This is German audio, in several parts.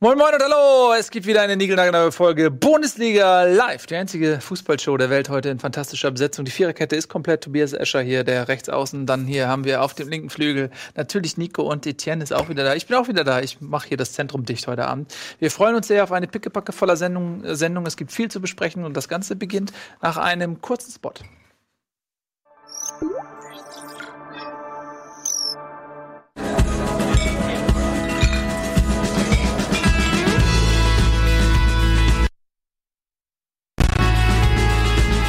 Moin Moin und Hallo! Es gibt wieder eine niegelnagelneue Folge Bundesliga Live, die einzige Fußballshow der Welt heute in fantastischer Besetzung. Die Viererkette ist komplett. Tobias Escher hier, der Rechtsaußen. Dann hier haben wir auf dem linken Flügel natürlich Nico und Etienne ist auch wieder da. Ich bin auch wieder da. Ich mache hier das Zentrum dicht heute Abend. Wir freuen uns sehr auf eine pickepacke voller Sendung, Sendung. Es gibt viel zu besprechen und das Ganze beginnt nach einem kurzen Spot.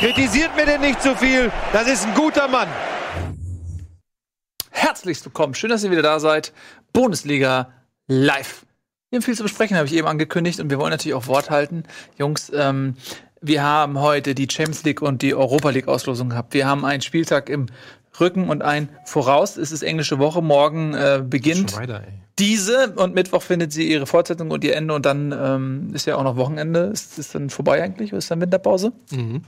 Kritisiert mir denn nicht zu viel. Das ist ein guter Mann. Herzlichst willkommen. Schön, dass ihr wieder da seid. Bundesliga live. Wir haben viel zu besprechen, habe ich eben angekündigt. Und wir wollen natürlich auch Wort halten. Jungs, ähm, wir haben heute die Champions League und die Europa League Auslosung gehabt. Wir haben einen Spieltag im Rücken und ein voraus. Es ist englische Woche. Morgen äh, beginnt Schon weiter, ey. Diese und Mittwoch findet sie ihre Fortsetzung und ihr Ende. Und dann ähm, ist ja auch noch Wochenende. Ist es dann vorbei eigentlich? Oder ist dann Winterpause? Mhm.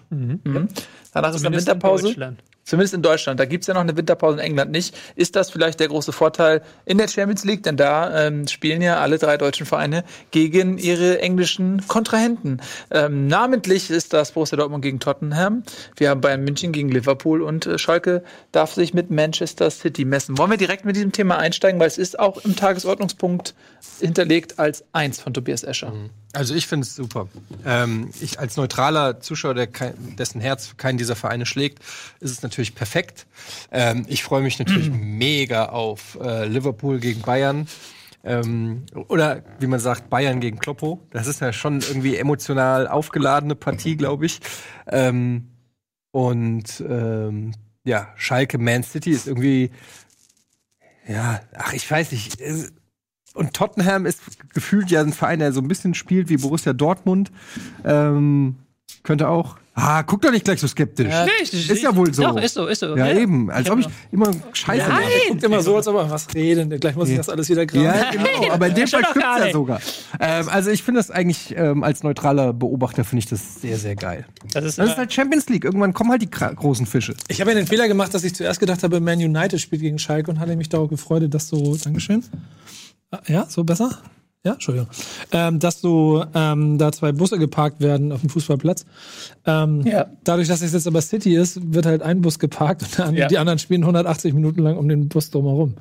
Danach ist dann Zumindest in Winterpause. Deutschland. Zumindest in Deutschland. Da gibt's ja noch eine Winterpause in England nicht. Ist das vielleicht der große Vorteil in der Champions League? Denn da ähm, spielen ja alle drei deutschen Vereine gegen ihre englischen Kontrahenten. Ähm, namentlich ist das Borussia Dortmund gegen Tottenham. Wir haben Bayern München gegen Liverpool und äh, Schalke darf sich mit Manchester City messen. Wollen wir direkt mit diesem Thema einsteigen, weil es ist auch im Tagesordnungspunkt hinterlegt als eins von Tobias Escher. Also ich finde es super. Ähm, ich als neutraler Zuschauer, der kein, dessen Herz für keinen dieser Vereine schlägt, ist es natürlich perfekt. Ähm, ich freue mich natürlich mega auf äh, Liverpool gegen Bayern. Ähm, oder wie man sagt, Bayern gegen Kloppo. Das ist ja schon irgendwie emotional aufgeladene Partie, glaube ich. Ähm, und ähm, ja, Schalke Man City ist irgendwie, ja, ach, ich weiß nicht. Und Tottenham ist gefühlt ja ein Verein, der so ein bisschen spielt wie Borussia Dortmund. Ähm, könnte auch. Ah, guck doch nicht gleich so skeptisch. Nee, ich- ist ja wohl so. Doch, ist so, ist so. Ja, eben. Als ob ich hab- immer Scheiße mache. Guckt immer so, als ob er was redet. Gleich muss ich das alles wieder graben. Ja, genau. Aber in dem stimmt Fall gar ja sogar. Ähm, also ich finde das eigentlich ähm, als neutraler Beobachter finde ich das sehr, sehr geil. Das ist, Das ist halt Champions League. Irgendwann kommen halt die großen Fische. Ich habe ja den Fehler gemacht, dass ich zuerst gedacht habe, Man United spielt gegen Schalke und hatte mich darauf gefreut, dass so, Dankeschön. Ja, so besser? Ja, Entschuldigung. Ähm, dass so ähm, da zwei Busse geparkt werden auf dem Fußballplatz. Ähm, Ja. Dadurch, dass es jetzt aber City ist, wird halt ein Bus geparkt und dann Ja. die anderen spielen 180 Minuten lang um den Bus drumherum.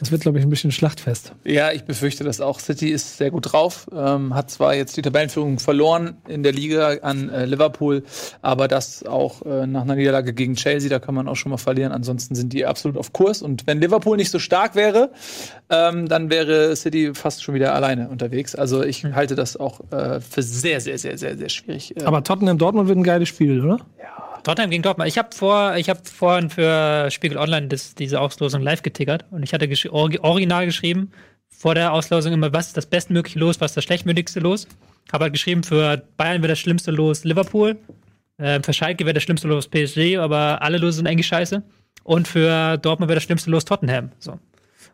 Das wird, glaube ich, ein bisschen Schlachtfest. Ja, ich befürchte das auch. City ist sehr gut drauf, ähm, hat zwar jetzt die Tabellenführung verloren in der Liga an äh, Liverpool, aber das auch äh, nach einer Niederlage gegen Chelsea, da kann man auch schon mal verlieren. Ansonsten sind die absolut auf Kurs. Und wenn Liverpool nicht so stark wäre, ähm, dann wäre City fast schon wieder alleine unterwegs. Also ich halte das auch äh, für sehr, sehr, sehr, sehr, sehr schwierig. Äh, Aber Tottenham Dortmund wird ein geiles Spiel, oder? Tottenham gegen Dortmund. Ich habe vor, ich habe vorhin für Spiegel Online das, diese Auslosung live getickert und ich hatte gesch or original geschrieben vor der Auslosung immer, was ist das bestmögliche Los, was ist das schlechtmöglichste Los. Habe halt geschrieben, für Bayern wäre das schlimmste Los Liverpool, äh, für Schalke wäre das schlimmste Los PSG, aber alle Lose sind eigentlich scheiße. Und für Dortmund wäre das schlimmste Los Tottenham. So.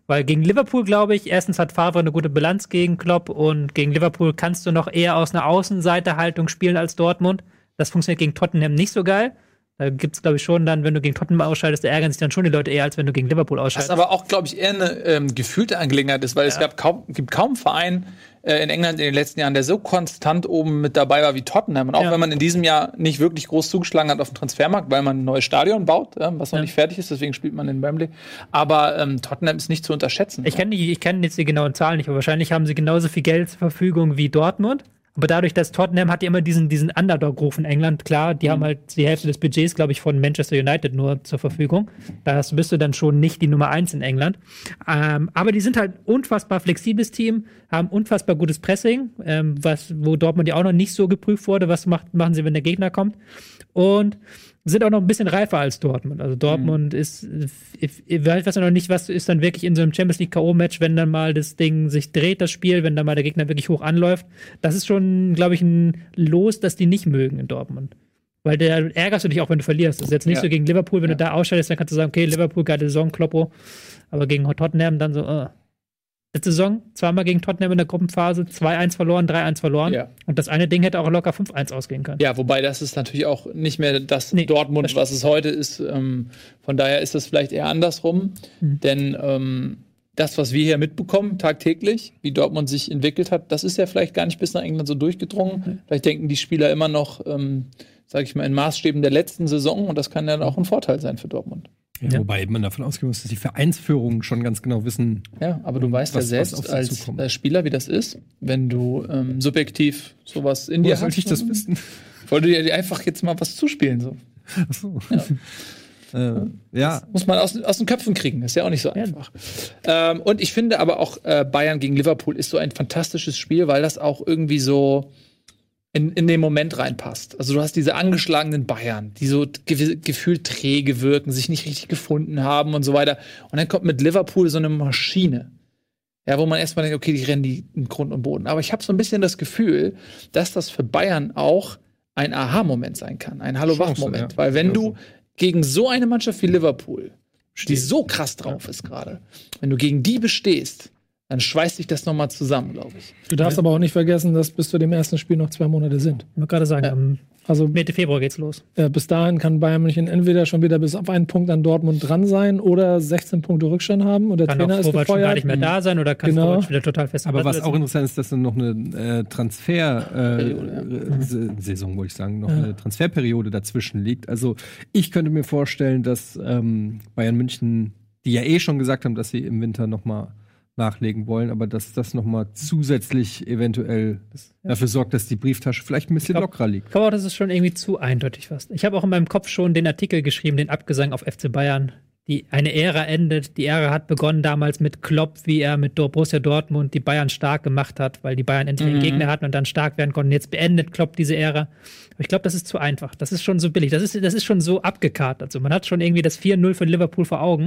Weil gegen Liverpool, glaube ich, erstens hat Favre eine gute Bilanz gegen Klopp und gegen Liverpool kannst du noch eher aus einer Außenseiterhaltung spielen als Dortmund. Das funktioniert gegen Tottenham nicht so geil. Da gibt es, glaube ich, schon dann, wenn du gegen Tottenham ausscheidest, da ärgern sich dann schon die Leute eher, als wenn du gegen Liverpool Was ausscheidest. aber auch, glaube ich, eher eine ähm, gefühlte Angelegenheit ist, weil es gab kaum, gibt kaum einen Verein äh, in England in den letzten Jahren, der so konstant oben mit dabei war wie Tottenham. Und auch Ja. wenn man in diesem Jahr nicht wirklich groß zugeschlagen hat auf dem Transfermarkt, weil man ein neues Stadion baut, ja, was noch Ja. nicht fertig ist, deswegen spielt man in Wembley. Aber ähm, Tottenham ist nicht zu unterschätzen. Ich kenne kenne jetzt die genauen Zahlen nicht, aber wahrscheinlich haben sie genauso viel Geld zur Verfügung wie Dortmund. Aber dadurch, dass Tottenham hat ja immer diesen, diesen Underdog-Ruf in England, klar, die haben halt die Hälfte des Budgets, glaube ich, von Manchester United nur zur Verfügung. Da bist du dann schon nicht die Nummer eins in England. Ähm, aber die sind halt unfassbar flexibles Team, haben unfassbar gutes Pressing, ähm, was, wo Dortmund ja auch noch nicht so geprüft wurde, was macht, machen sie, wenn der Gegner kommt. Und sind auch noch ein bisschen reifer als Dortmund. Also Dortmund Mhm. ist, ich, ich weiß ja noch nicht, was ist dann wirklich in so einem Champions League K.O.-Match, wenn dann mal das Ding sich dreht, das Spiel, wenn dann mal der Gegner wirklich hoch anläuft. Das ist schon, glaube ich, ein Los, das die nicht mögen in Dortmund. Weil der ärgerst du dich auch, wenn du verlierst. Das ist jetzt nicht Ja. so gegen Liverpool, wenn du da ausscheidest, dann kannst du sagen, okay, Liverpool, geile Saison, Kloppo. Aber gegen Tottenham dann so, äh. Letzte Saison, zweimal gegen Tottenham in der Gruppenphase, 2-1 verloren, 3-1 verloren. Ja. Und das eine Ding hätte auch locker 5-1 ausgehen können. Ja, wobei das ist natürlich auch nicht mehr das Nee, Dortmund, das was es heute ist. Ähm, von daher ist das vielleicht eher andersrum. Mhm. Denn ähm, das, was wir hier mitbekommen, tagtäglich, wie Dortmund sich entwickelt hat, das ist ja vielleicht gar nicht bis nach England so durchgedrungen. Mhm. Vielleicht denken die Spieler immer noch, ähm, sage ich mal, in Maßstäben der letzten Saison und das kann dann auch ein Vorteil sein für Dortmund. Ja, Ja. Wobei man davon ausgehen muss, dass die Vereinsführungen schon ganz genau wissen, Ja, aber du weißt Was- ja selbst als zukommt. äh, Spieler, wie das ist, wenn du ähm, subjektiv sowas in dir hast. sollte ich das wissen? Wollte dir einfach jetzt mal was zuspielen. So. Achso. Ja. äh, ja. Muss man aus, aus den Köpfen kriegen, ist ja auch nicht so einfach. Ähm, und ich finde aber auch äh, Bayern gegen Liverpool ist so ein fantastisches Spiel, weil das auch irgendwie so in, in den Moment reinpasst. Also du hast diese angeschlagenen Bayern, die so ge gefühlt träge wirken, sich nicht richtig gefunden haben und so weiter. Und dann kommt mit Liverpool so eine Maschine. Ja, wo man erstmal denkt, okay, die rennen die in Grund und Boden. Aber ich habe so ein bisschen das Gefühl, dass das für Bayern auch ein Aha-Moment sein kann, ein Hallo-Wach-Moment. ja. Weil wenn du gegen so eine Mannschaft wie Liverpool, die so krass drauf ist gerade, wenn du gegen die bestehst, dann schweißt dich das nochmal zusammen, glaube ich. Du darfst aber auch nicht vergessen, dass bis zu dem ersten Spiel noch zwei Monate sind. Ich wollte gerade sagen, Ja. am Also Mitte Februar geht's los. äh, bis dahin kann Bayern München entweder schon wieder bis auf einen Punkt an Dortmund dran sein oder 16 Punkte Rückstand haben und der Kann Trainer auch ist Kovac schon gar gefeuert. nicht mehr da sein oder kann Genau. Wieder total fest Aber was sitzen. auch interessant ist, dass dann noch eine äh, Transfer äh, äh, Saison, wollte ich sagen, noch eine Transferperiode dazwischen liegt. Also ich könnte mir vorstellen, dass ähm, Bayern München, die ja eh schon gesagt haben, dass sie im Winter noch mal nachlegen wollen, aber dass das noch mal zusätzlich eventuell dafür sorgt, dass die Brieftasche vielleicht ein bisschen glaub- lockerer liegt. Ich glaube auch, das ist schon irgendwie zu eindeutig fast. Ich habe auch in meinem Kopf schon den Artikel geschrieben, den Abgesang auf FC Bayern. Die, eine Ära endet. Die Ära hat begonnen damals mit Klopp, wie er mit Borussia Dortmund die Bayern stark gemacht hat, weil die Bayern endlich einen Gegner hatten und dann stark werden konnten. Jetzt beendet Klopp diese Ära. Aber ich glaube, das ist zu einfach. Das ist schon so billig. Das ist, das ist schon so abgekartet. Also man hat schon irgendwie das 4-0 für Liverpool vor Augen.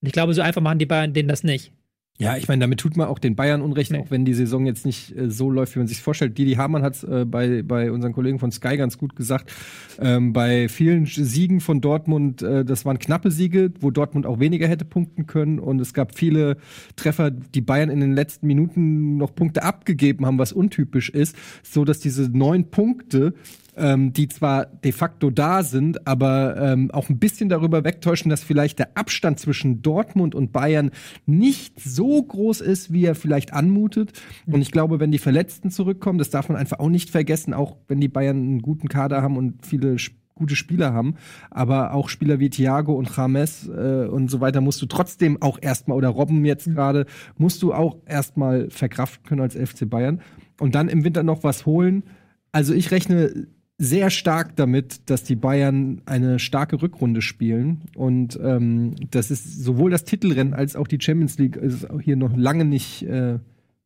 Und ich glaube, so einfach machen die Bayern denen das nicht. Ja, ich meine, damit tut man auch den Bayern Unrecht, Nee. auch wenn die Saison jetzt nicht äh, so läuft, wie man sich vorstellt. Didi Hamann hat es äh, bei, bei unseren Kollegen von Sky ganz gut gesagt. Ähm, bei vielen Siegen von Dortmund, äh, das waren knappe Siege, wo Dortmund auch weniger hätte punkten können. Und es gab viele Treffer, die Bayern in den letzten Minuten noch Punkte abgegeben haben, was untypisch ist, so dass diese neun Punkte ähm, die zwar de facto da sind, aber ähm, auch ein bisschen darüber wegtäuschen, dass vielleicht der Abstand zwischen Dortmund und Bayern nicht so groß ist, wie er vielleicht anmutet. Und ich glaube, wenn die Verletzten zurückkommen, das darf man einfach auch nicht vergessen, auch wenn die Bayern einen guten Kader haben und viele sp- gute Spieler haben, aber auch Spieler wie Thiago und James äh, und so weiter musst du trotzdem auch erstmal, oder Robben jetzt gerade, musst du auch erstmal verkraften können als FC Bayern und dann im Winter noch was holen. Also ich rechne sehr stark damit, dass die Bayern eine starke Rückrunde spielen. Und ähm, das ist sowohl das Titelrennen als auch die Champions League ist auch hier noch lange nicht äh,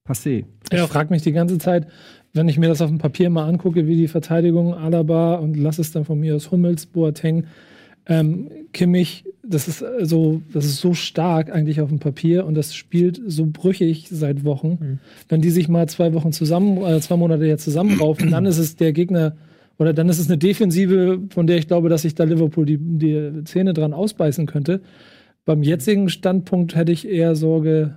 passé. Ich frage mich die ganze Zeit, wenn ich mir das auf dem Papier mal angucke, wie die Verteidigung Alaba und lass es dann von mir aus Hummels, Boateng, ähm, Kimmich, das ist äh, so, das ist so stark eigentlich auf dem Papier und das spielt so brüchig seit Wochen. Wenn die sich mal zwei Wochen zusammen, äh, zwei Monate jetzt zusammenraufen, dann ist es der Gegner oder dann ist es eine Defensive, von der ich glaube, dass sich da Liverpool die, die Zähne dran ausbeißen könnte. Beim jetzigen Standpunkt hätte ich eher Sorge,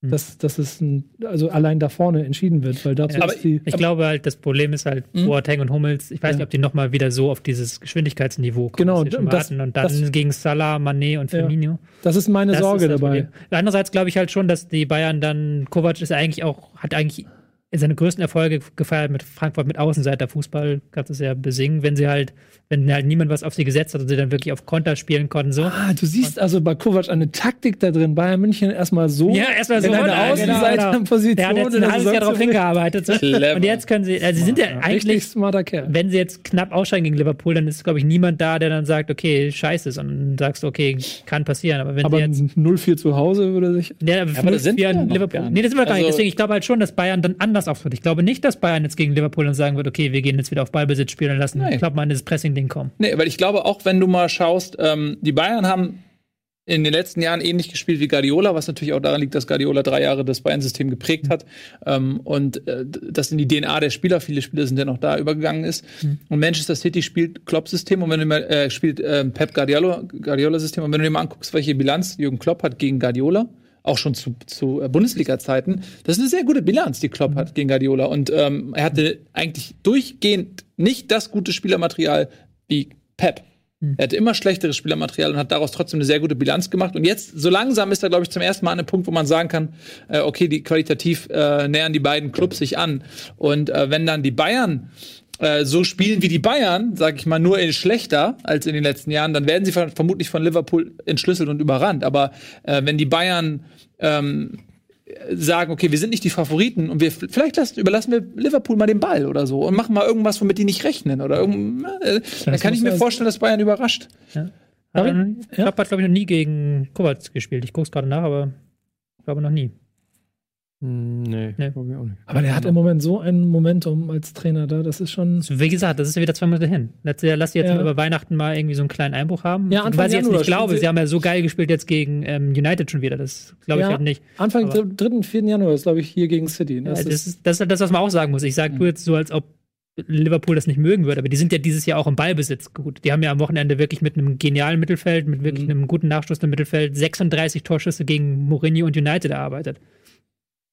dass, dass es ein, also allein da vorne entschieden wird, weil dazu Ja, ist die. Ich glaube halt, das Problem ist halt Boateng und Hummels. Ich weiß Ja. nicht, ob die nochmal wieder so auf dieses Geschwindigkeitsniveau kommen, Genau, das und dann das- gegen Salah, Mané und Ja. Firmino. Das ist meine Das Sorge ist dabei. Problem. Andererseits glaube ich halt schon, dass die Bayern dann, Kovac ist eigentlich auch, hat eigentlich seine größten Erfolge gefeiert mit Frankfurt mit Außenseiterfußball, kannst du es ja besingen, wenn sie halt, wenn halt niemand was auf sie gesetzt hat und sie dann wirklich auf Konter spielen konnten, so. Ah, du siehst also bei Kovac eine Taktik da drin. Bayern München erstmal so. Ja, erstmal so. in eine Ja, Außenseiterposition. Der hat jetzt und ein halbes ist Jahr darauf hingearbeitet. So. Und jetzt können sie, also sie sind ja eigentlich, smarter Kerl. wenn sie jetzt knapp aussteigen gegen Liverpool, dann ist, glaube ich, niemand da, der dann sagt, okay, scheiße, sondern sagst, okay, kann passieren. Aber wenn Aber sie jetzt ein 0-4 zu Hause würde sich. Ja, aber, aber das sind wir noch Liverpool. gar nicht. Nee, das sind wir gar nicht. Also- Deswegen, ich glaube halt schon, dass Bayern dann anders auftritt. Ich glaube nicht, dass Bayern jetzt gegen Liverpool dann sagen wird, okay, wir gehen jetzt wieder auf Ballbesitz spielen und lassen, Nein. ich glaube mal, in das Pressing-Ding kommen. Nee, weil ich glaube, auch wenn du mal schaust, ähm, die Bayern haben in den letzten Jahren ähnlich gespielt wie Guardiola, was natürlich auch daran liegt, dass Guardiola drei Jahre das Bayern-System geprägt hat ähm, und äh, das in die DNA der Spieler, viele Spieler sind ja noch da übergegangen ist. Und Manchester City spielt Klopp-System und wenn du mal äh, spielt äh, Pep Guardiola Guardiola-System und wenn du dir mal anguckst, welche Bilanz Jürgen Klopp hat gegen Guardiola, auch schon zu, zu äh, Bundesliga-Zeiten, das ist eine sehr gute Bilanz, die Klopp hat gegen Guardiola und ähm, er hatte eigentlich durchgehend nicht das gute Spielermaterial wie Pep. Er hatte immer schlechteres Spielermaterial und hat daraus trotzdem eine sehr gute Bilanz gemacht. Und jetzt, so langsam ist er, glaube ich, zum ersten Mal an einem Punkt, wo man sagen kann, äh, okay, die qualitativ äh, nähern die beiden Clubs sich an. Und äh, wenn dann die Bayern äh, so spielen wie die Bayern, sage ich mal, nur in schlechter als in den letzten Jahren, dann werden sie ver vermutlich von Liverpool entschlüsselt und überrannt. Aber äh, wenn die Bayern ähm, sagen, okay, wir sind nicht die Favoriten und wir vielleicht lassen, überlassen wir Liverpool mal den Ball oder so und machen mal irgendwas, womit die nicht rechnen oder irgend, äh, dann kann ich mir vorstellen, dass Bayern überrascht. Hat Sorry? er- Klopp hat, glaube ich, noch nie gegen Kovac gespielt. Ich gucke es gerade nach, aber ich glaube noch nie. Hm, nee, Nee. glaub ich auch nicht. Aber der hat im Moment so ein Momentum als Trainer da, das ist schon. Wie gesagt, das ist ja wieder zwei Monate hin. Letztes Jahr, lass sie jetzt Ja. mal über Weihnachten mal irgendwie so einen kleinen Einbruch haben. Ja, Anfang Weil ich jetzt nicht glaube, sie- sie haben ja so geil gespielt jetzt gegen ähm, United schon wieder. Das glaube ich Ja. halt nicht. Anfang Aber- dr- 3., 4. Januar ist, glaube ich, hier gegen City. Das, Das das, ist, das ist halt das, was man auch sagen muss. Ich sage du jetzt so, als ob Liverpool das nicht mögen würde, aber die sind ja dieses Jahr auch im Ballbesitz gut. Die haben ja am Wochenende wirklich mit einem genialen Mittelfeld, mit wirklich Mhm. einem guten Nachschuss im Mittelfeld 36 Torschüsse gegen Mourinho und United erarbeitet.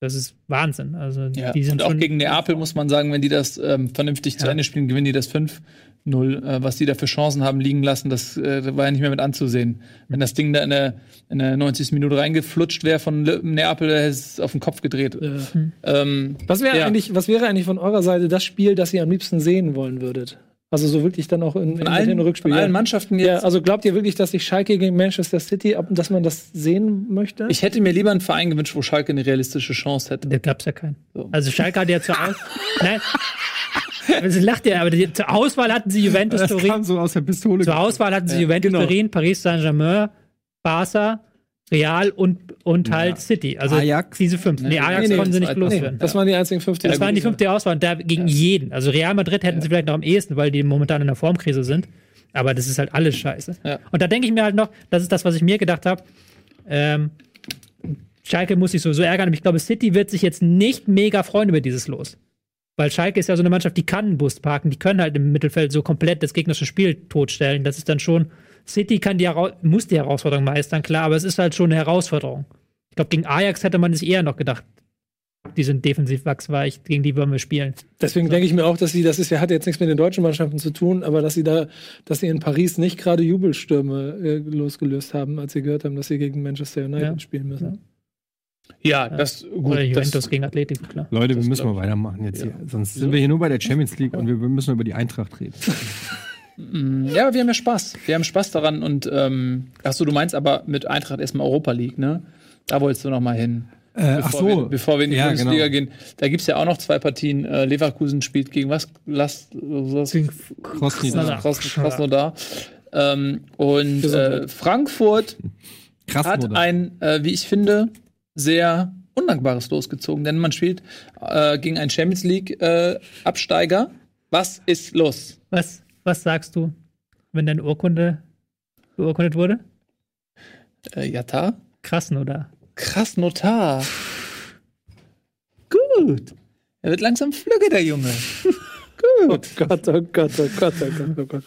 Das ist Wahnsinn. Also Ja, die sind und auch gegen Neapel muss man sagen, wenn die das ähm, vernünftig zu Ja. Ende spielen, gewinnen die das 5-0. Äh, was die da für Chancen haben liegen lassen, das äh, war ja nicht mehr mit anzusehen. Wenn das Ding da in der, in der 90. Minute reingeflutscht wäre von Neapel, hätte es auf den Kopf gedreht. äh, Ähm, was, wäre Ja. eigentlich, was wäre eigentlich von eurer Seite das Spiel, das ihr am liebsten sehen wollen würdet? Also so wirklich dann auch in, in allen, und Rückspiel. von allen ja. Mannschaften ja, jetzt. also glaubt ihr wirklich, dass sich Schalke gegen Manchester City, dass man das sehen möchte? ich hätte mir lieber einen Verein gewünscht, wo Schalke eine realistische Chance hätte. Da gab's ja keinen. So. Also Schalke hat ja zur Aus Nein. Sie lacht ja, aber die, zur Auswahl hatten sie Juventus Das Turin. kam so aus der Pistole. Zur Auswahl hatten sie Juventus genau. Turin, Paris Saint-Germain, Barca, Real und, und halt City. Also Ajax? diese fünf. Nee, Ajax Nee, nee, konnten sie nicht loswerden. das waren die einzigen 50. Das waren die fünfte Auswahl und da gegen jeden. Also Real Madrid hätten sie vielleicht noch am ehesten, weil die momentan in der Formkrise sind. Aber das ist halt alles scheiße. Ja. Und da denke ich mir halt noch, das ist das, was ich mir gedacht habe. Ähm, Schalke muss sich sowieso ärgern, aber ich glaube, City wird sich jetzt nicht mega freuen über dieses Los. Weil Schalke ist ja so eine Mannschaft, die kann einen Bus parken, die können halt im Mittelfeld so komplett das gegnerische Spiel totstellen. Das ist dann schon, City kann die, muss die Herausforderung meistern, klar, aber es ist halt schon eine Herausforderung. Ich glaube, gegen Ajax hätte man sich eher noch gedacht, die sind defensiv wachsweich, gegen die wollen wir spielen. Deswegen denke ich mir auch, dass sie, das ist ja, hat jetzt nichts mit den deutschen Mannschaften zu tun, aber dass sie da, dass sie in Paris nicht gerade Jubelstürme äh, losgelöst haben, als sie gehört haben, dass sie gegen Manchester United Ja. spielen müssen. Ja, das gut. Oder Juventus Das, gegen Atletico, klar. Leute, wir Das müssen glaub mal weitermachen jetzt hier. Sonst sind wir hier nur bei der Champions League und wir müssen über die Eintracht reden. Mm, ja, wir haben ja Spaß. Wir haben Spaß daran und ähm, achso, du meinst aber mit Eintracht erstmal Europa League, ne? Da wolltest du noch mal hin. Äh, Bevor, wir, bevor wir in die Ja, Bundesliga genau. gehen. Da gibt's ja auch noch zwei Partien. Äh, Leverkusen spielt gegen was? Last, was? Krasnodar. Kras- Krasnodar. Ähm, und äh, Frankfurt hat Krasnodar. ein, äh, wie ich finde, sehr undankbares Los gezogen, denn man spielt äh, gegen einen Champions League äh, Absteiger. Was ist los? Was, was sagst du, wenn deine Urkunde beurkundet wurde? Äh, Jata? Krassen, oder? Krass Notar. Gut. Er wird langsam flügge, der Junge. Oh Gott, oh Gott, oh Gott, oh Gott, oh Gott.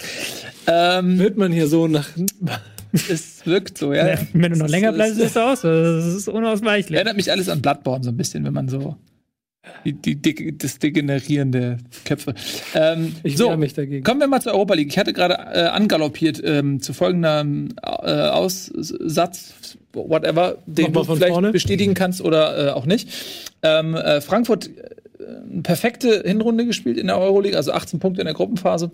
Ähm, Wird man hier so nach. es wirkt so, ja. Wenn du noch länger ist- bleibst, sieht es aus. Das ist unausweichlich. Erinnert mich alles an Bloodborne so ein bisschen, wenn man so die, die, die das degenerierende Köpfe. Ähm, Ich so, mich dagegen. kommen wir mal zur Europa League. Ich hatte gerade äh, angaloppiert ähm, zu folgendem äh, Aussatz, whatever, den du vielleicht vorne. bestätigen kannst oder äh, auch nicht. Ähm, äh, Frankfurt eine perfekte Hinrunde gespielt in der Euroleague, also 18 Punkte in der Gruppenphase.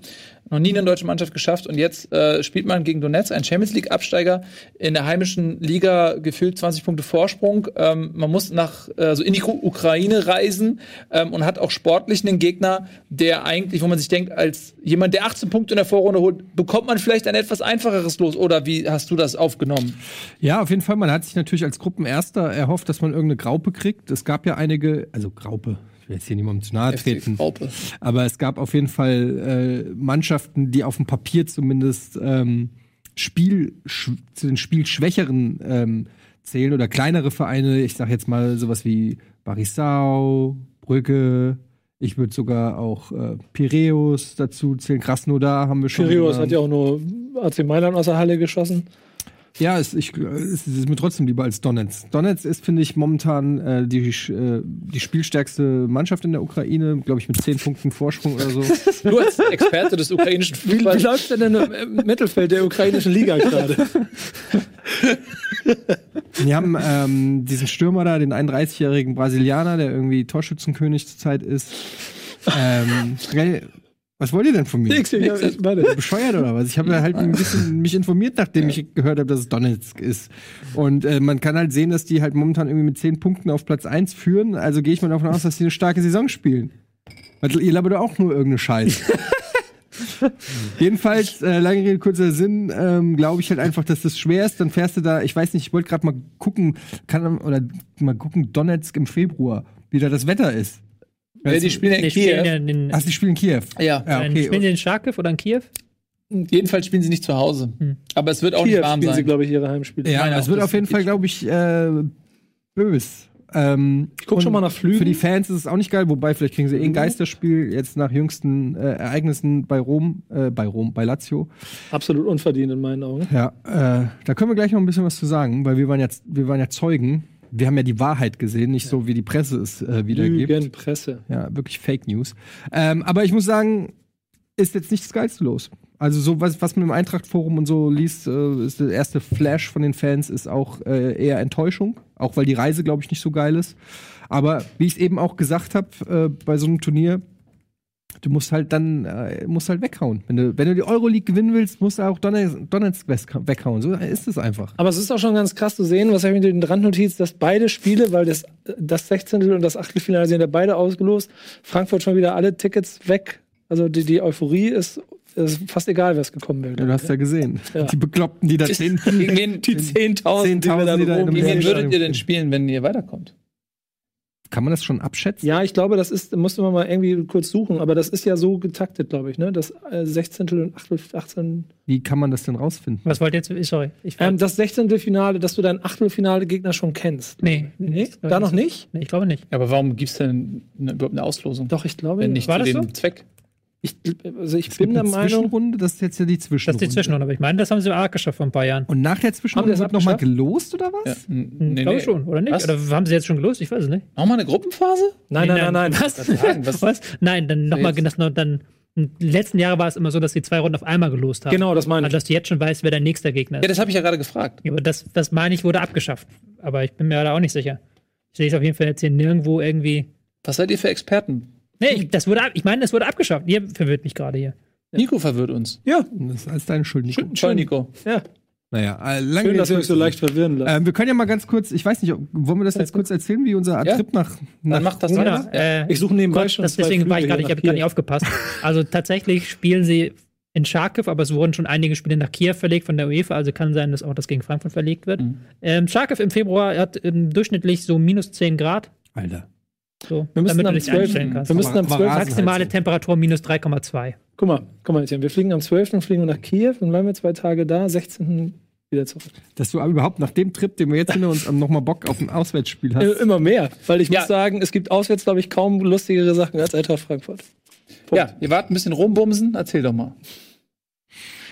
Noch nie eine deutsche Mannschaft geschafft. Und jetzt äh, spielt man gegen Donetsk, ein Champions League-Absteiger, in der heimischen Liga gefühlt 20 Punkte Vorsprung. Ähm, man muss nach, also in die Ukraine reisen ähm, und hat auch sportlich einen Gegner, der eigentlich, wo man sich denkt, als jemand, der 18 Punkte in der Vorrunde holt, bekommt man vielleicht ein etwas einfacheres Los. Oder wie hast du das aufgenommen? Ja, auf jeden Fall. Man hat sich natürlich als Gruppenerster erhofft, dass man irgendeine Graupe kriegt. Es gab ja einige, also Graupe, ich will jetzt hier niemandem zu nahe FC treten. Aber es gab auf jeden Fall äh, Mannschaften, die auf dem Papier zumindest ähm, Spiel, zu den spielschwächeren ähm, zählen oder kleinere Vereine. Ich sag jetzt mal sowas wie Barisau, Brügge. Ich würde sogar auch äh, Piräus dazu zählen. Krasnodar haben wir schon. Piraeus genannt. hat ja auch nur AC Mailand aus der Halle geschossen. Ja, es, ich, es ist mir trotzdem lieber als Donetsk. Donetsk ist, finde ich, momentan äh, die, äh, die spielstärkste Mannschaft in der Ukraine, glaube ich, mit zehn Punkten Vorsprung oder so. Du als Experte des ukrainischen Wie, wie Fußballs. läuft denn im im Mittelfeld der ukrainischen Liga gerade? Die haben ähm, diesen Stürmer da, den 31-jährigen Brasilianer, der irgendwie Torschützenkönig zurzeit ist. Ähm. Was wollt ihr denn von mir? Nix, ich, ich, warte. Bescheuert oder was? Ich habe halt ein bisschen mich informiert, nachdem ich gehört habe, dass es Donetsk ist. Und äh, man kann halt sehen, dass die halt momentan irgendwie mit zehn Punkten auf Platz 1 führen. Also gehe ich mal davon aus, dass die eine starke Saison spielen. Weil ihr labert auch nur irgendeine Scheiße. Jedenfalls, äh, lange Rede, kurzer Sinn, ähm, glaube ich halt einfach, dass das schwer ist. Dann fährst du da, ich weiß nicht, ich wollte gerade mal gucken, kann oder mal gucken, Donetsk im Februar, wie da das Wetter ist. Ja, die spielen ja in Die spielen ja Kiew. in Ach, die spielen in Kiew. Ja, Ja, in- okay. spielen die in Charkiw oder in Kiew? jedenfalls spielen sie nicht zu Hause. Hm. Aber es wird auch Hier nicht warm spielen sie, sein. glaube ich, ihre Heimspiele. Ja, meine es wird auf jeden Fall, glaube ich, äh, bös. Ähm, Ich guck und schon mal nach Flügen. Für die Fans ist es auch nicht geil, wobei vielleicht kriegen sie eh ein Mhm. Geisterspiel jetzt nach jüngsten äh, Ereignissen bei Rom, äh, bei Rom, bei Lazio. Absolut unverdient in meinen Augen. Ja, äh, da können wir gleich noch ein bisschen was zu sagen, weil wir waren jetzt, wir waren ja Zeugen. Wir haben ja die Wahrheit gesehen, nicht so wie die Presse es äh, wiedergibt. Lügenpresse. Ja, wirklich Fake News. Ähm, aber ich muss sagen, ist jetzt nicht das Geilste los. Also so was, was man im Eintracht-Forum und so liest, äh, ist der erste Flash von den Fans ist auch äh, eher Enttäuschung, auch weil die Reise, glaube ich, nicht so geil ist. Aber wie ich es eben auch gesagt habe, äh, bei so einem Turnier, du musst halt dann äh, musst halt weghauen. Wenn du, wenn du die Euroleague gewinnen willst, musst du auch Donetsk, Donetsk weghauen. So ist es einfach. Aber es ist auch schon ganz krass zu sehen, was habe ich mit den Randnotiz, dass beide Spiele, weil das, das 16. und das Achtelfinale sind ja beide ausgelost, Frankfurt schon wieder alle Tickets weg. Also die, die Euphorie ist, ist fast egal, wer es gekommen wäre. Ja, du hast ja gesehen. Ja. Die Bekloppten, die da zehn, Gegen wen, die 10.000, die wir 10.000, da die da oben gegen wen würdet ihr denn spielen, wenn ihr weiterkommt? Kann man das schon abschätzen? Ja, ich glaube, das ist, musste man mal irgendwie kurz suchen, aber das ist ja so getaktet, glaube ich, ne? Das äh, 16. und 18. Wie kann man das denn rausfinden? Was wollt ihr jetzt? Sorry. Ich Ähm, das 16. Finale, dass du deinen Achtelfinale-Gegner schon kennst. nee, Nee? Da noch nicht? Nee, ich glaube nicht. Ja, aber warum gibt es denn eine, überhaupt eine Auslosung? Doch, ich glaube Wenn nicht War zu das dem so? Zweck. Ich, also ich bin der Meinung, Zwischenrunde, das ist jetzt ja die Das Zwischenrunde. ist die Zwischenrunde, aber ich meine, das haben sie arg geschafft vor ein paar Jahren. Und nach der Haben Zwischenrunde das wird nochmal gelost oder was? Ja. Hm, Nee, glaube nee. schon, oder nicht? Was? Oder haben sie jetzt schon gelost? Ich weiß es nicht. Nochmal eine Gruppenphase? nein, nein, nein, nein. Was? sagen, was- was? Nein, dann nochmal, das dann, in den letzten Jahren war es immer so, dass die zwei Runden auf einmal gelost haben. Genau, das meine Also, ich. dass du jetzt schon weißt, wer dein nächster Gegner Ja, ist. das habe ich ja gerade gefragt. Ja, aber das, das meine ich, wurde abgeschafft. Aber ich bin mir da auch nicht sicher. Ich sehe es auf jeden Fall jetzt hier nirgendwo irgendwie. Was seid ihr für Experten? Nee, ich, das wurde ab, ich meine, das wurde abgeschafft. Ihr verwirrt mich gerade hier. Nico verwirrt uns. Ja, Das ist alles deine Schuld, Nico. Toll, Nico. ja. Naja, äh, lange Schön, dass ihr Rede, euch so leicht verwirren lasst. Ähm, wir können ja mal ganz kurz, ich weiß nicht, ob- wollen wir das jetzt kurz erzählen, wie unser Ja. Trip nach, nach Dann macht das Genau. weiter. Ja. Äh, ich suche nebenbei Gott, schon das, zwei deswegen war ich Flüge gerade, ich habe gar nicht aufgepasst. Also tatsächlich spielen sie in Charkiw, aber es wurden schon einige Spiele nach Kiew verlegt von der UEFA, also kann sein, dass auch das gegen Frankfurt verlegt wird. Mhm. Ähm, Charkiw im Februar hat ähm, durchschnittlich so minus 10 Grad. Alter. So, Wir müssen damit am du dich 12. einstellen kannst. Wir müssen am Aber 12. Rasen- Maximale Temperatur minus 3,2. Guck mal, guck mal, Etienne, wir fliegen am 12. fliegen wir nach Kiew und bleiben wir zwei Tage da, 16. wieder zurück. Dass du aber überhaupt nach dem Trip, den wir jetzt hinter uns nochmal Bock auf ein Auswärtsspiel Äh, hast. immer mehr, weil ich Ja. muss sagen, es gibt auswärts, glaube ich, kaum lustigere Sachen als Eintracht Frankfurt. Punkt. Ja, ihr wart ein bisschen rumbumsen. Erzähl doch mal.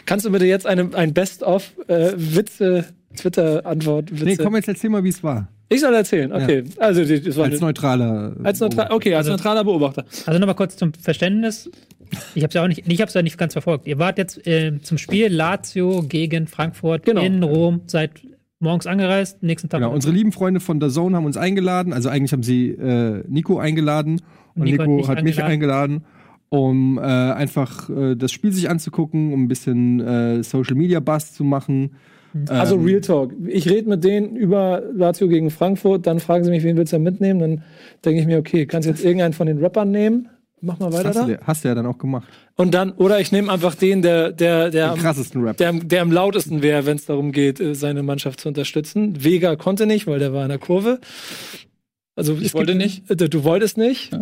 Kannst du bitte jetzt eine, ein Best-of äh, Witze, Twitter-Antwort, Witze? Nee, komm, jetzt erzähl mal, wie es war. Ich soll erzählen, okay. Also, die- das war Als neutraler. als, neutral, okay, als neutraler Beobachter. Also nochmal kurz zum Verständnis. Ich habe es ja auch nicht, ich habe es ja nicht ganz verfolgt. Ihr wart jetzt äh, zum Spiel Lazio gegen Frankfurt Genau. in Rom, seid morgens angereist, nächsten Tag. Genau, unsere lieben Freunde von The Zone haben uns eingeladen. Also eigentlich haben sie äh, Nico eingeladen und Nico Nico, hat mich hat mich eingeladen, um äh, einfach äh, das Spiel sich anzugucken, um ein bisschen äh, Social Media Buzz zu machen. Also Ähm, Real Talk. Ich rede mit denen über Lazio gegen Frankfurt, dann fragen sie mich, wen willst du da mitnehmen? Dann denke ich mir, okay, kannst du jetzt irgendeinen von den Rappern nehmen? Mach mal weiter hast, da. du, hast du ja dann auch gemacht. Und dann, oder ich nehme einfach den, der, der, der, Den am, krassesten Rap. der, am- der am lautesten wäre, wenn es darum geht, äh, seine Mannschaft zu unterstützen. Vega konnte nicht, weil der war in der Kurve. Also Ich wollte gibt- nicht. Äh, Du wolltest nicht.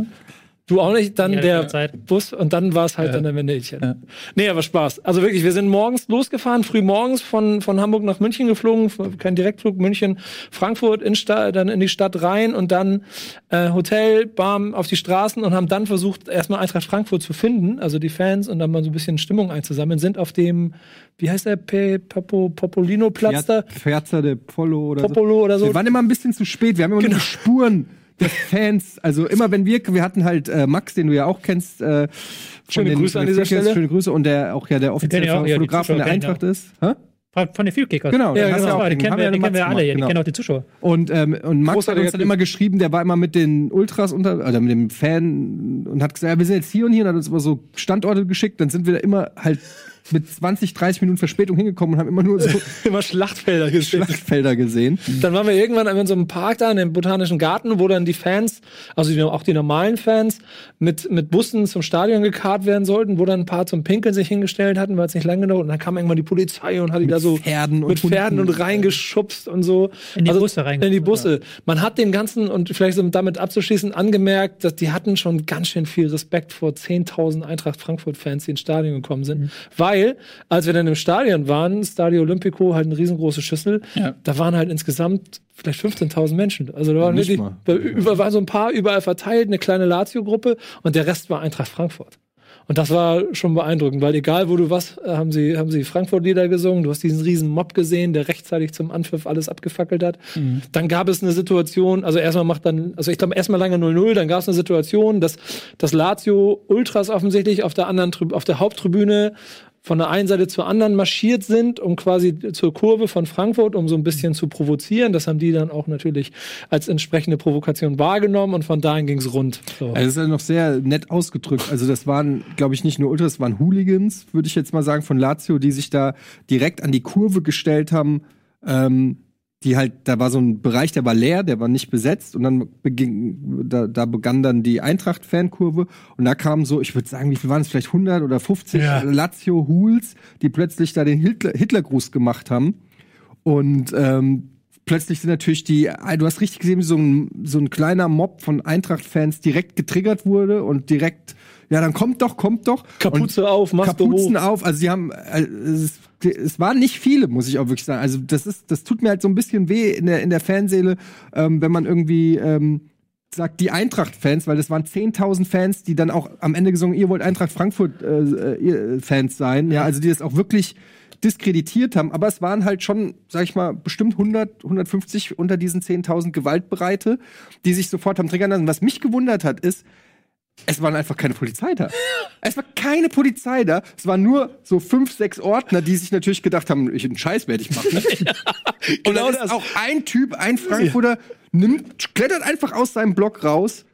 Du auch nicht, dann Ja, der Zeit. Bus und dann war es halt dann der Wendelchen. Nee, aber Spaß. Also wirklich, wir sind morgens losgefahren, früh morgens von, von Hamburg nach München geflogen, kein Direktflug, München, Frankfurt, in Sta dann in die Stadt rein und dann äh, Hotel, Bam, auf die Straßen und haben dann versucht, erstmal Eintracht Frankfurt zu finden, also die Fans und dann mal so ein bisschen Stimmung einzusammeln, sind auf dem, wie heißt der, Pe Papo, Popolino-Platz da? Piazza de Polo oder Popolo oder so. Wir waren immer ein bisschen zu spät. Wir haben immer nur die Spuren der Fans. Also immer wenn wir, wir hatten halt äh, Max, den du ja auch kennst. Äh, von Schöne den- Grüße an den dieser Kickers, Stelle. Schöne Grüße und der auch ja der offizielle ja ja, die Fotograf von der Eintracht ist. Hä? Von, den Field Kickers. Genau, Ja, den genau. auch die kennen wir, ja die eine kennen wir alle, ja, die gemacht, kennen genau. auch die Zuschauer. Und, ähm, und Max hat Großartiger uns dann immer geschrieben, der war immer mit den Ultras unter, oder mit dem Fan und hat gesagt, ja, wir sind jetzt hier und hier und hat uns immer so Standorte geschickt. Dann sind wir da immer halt mit 20, 30 Minuten Verspätung hingekommen und haben immer nur so immer Schlachtfelder gesehen. Schlachtfelder gesehen. Dann waren wir irgendwann in so einem Park da, in dem Botanischen Garten, wo dann die Fans, also auch die normalen Fans, mit, mit Bussen zum Stadion gekarrt werden sollten, wo dann ein paar zum Pinkeln sich hingestellt hatten, weil es nicht lang genug. Und dann kam irgendwann die Polizei und hat die da so Pferden und mit Pferden Hunden. und reingeschubst und so. In die Busse reingeschubst, In die Busse. Man hat dem Ganzen, und vielleicht so damit abzuschließen, angemerkt, dass die hatten schon ganz schön viel Respekt vor 10.000 Eintracht Frankfurt-Fans, die ins Stadion gekommen sind. Mhm. Weil, als wir dann im Stadion waren, Stadio Olimpico, halt eine riesengroße Schüssel, Ja. da waren halt insgesamt vielleicht 15.000 Menschen. Also da waren nicht wirklich, da über, waren so ein paar überall verteilt, eine kleine Lazio-Gruppe und der Rest war Eintracht Frankfurt. Und das war schon beeindruckend, weil egal wo du was, äh, haben sie, haben sie Frankfurt-Lieder gesungen, du hast diesen riesen Mob gesehen, der rechtzeitig zum Anpfiff alles abgefackelt hat. Dann gab es eine Situation, also erstmal macht dann, also ich glaube erstmal lange 0-0, dann gab es eine Situation, dass das Lazio Ultras offensichtlich auf der anderen, auf der Haupttribüne von der einen Seite zur anderen marschiert sind, um quasi zur Kurve von Frankfurt, um so ein bisschen zu provozieren. Das haben die dann auch natürlich als entsprechende Provokation wahrgenommen und von dahin ging's rund. So. Also das ist ja noch sehr nett ausgedrückt. Also das waren, glaube ich, nicht nur Ultras, das waren Hooligans, würde ich jetzt mal sagen, von Lazio, die sich da direkt an die Kurve gestellt haben. Ähm, die halt, da war so ein Bereich, der war leer, der war nicht besetzt und dann beging, da, da begann dann die Eintracht-Fankurve und da kamen so, ich würde sagen, wie viel waren es, vielleicht 100 oder 50 Ja. Lazio-Hools, die plötzlich da den Hitler- Hitlergruß gemacht haben und ähm, plötzlich sind natürlich die, du hast richtig gesehen, wie so ein, so ein kleiner Mob von Eintracht-Fans direkt getriggert wurde und direkt, ja, dann kommt doch, kommt doch. Kapuze auf, Maske Kapuzen hoch. auf. Also sie haben, äh, es, es waren nicht viele, muss ich auch wirklich sagen. Also das ist, das tut mir halt so ein bisschen weh in der in der Fanseele, ähm, wenn man irgendwie ähm, sagt die Eintracht-Fans, weil das waren 10.000 Fans, die dann auch am Ende gesungen, ihr wollt Eintracht Frankfurt äh, äh, Fans sein, ja, also die das auch wirklich diskreditiert haben, aber es waren halt schon, sag ich mal, bestimmt 100, 150 unter diesen 10.000 Gewaltbereite, die sich sofort haben triggern lassen. Was mich gewundert hat, ist, es waren einfach keine Polizei da. Es war keine Polizei da. Es waren nur so fünf, sechs Ordner, die sich natürlich gedacht haben, ich einen Scheiß werde ich machen. Und Genau dann ist das. auch ein Typ, ein Frankfurter, nimmt, klettert einfach aus seinem Block raus,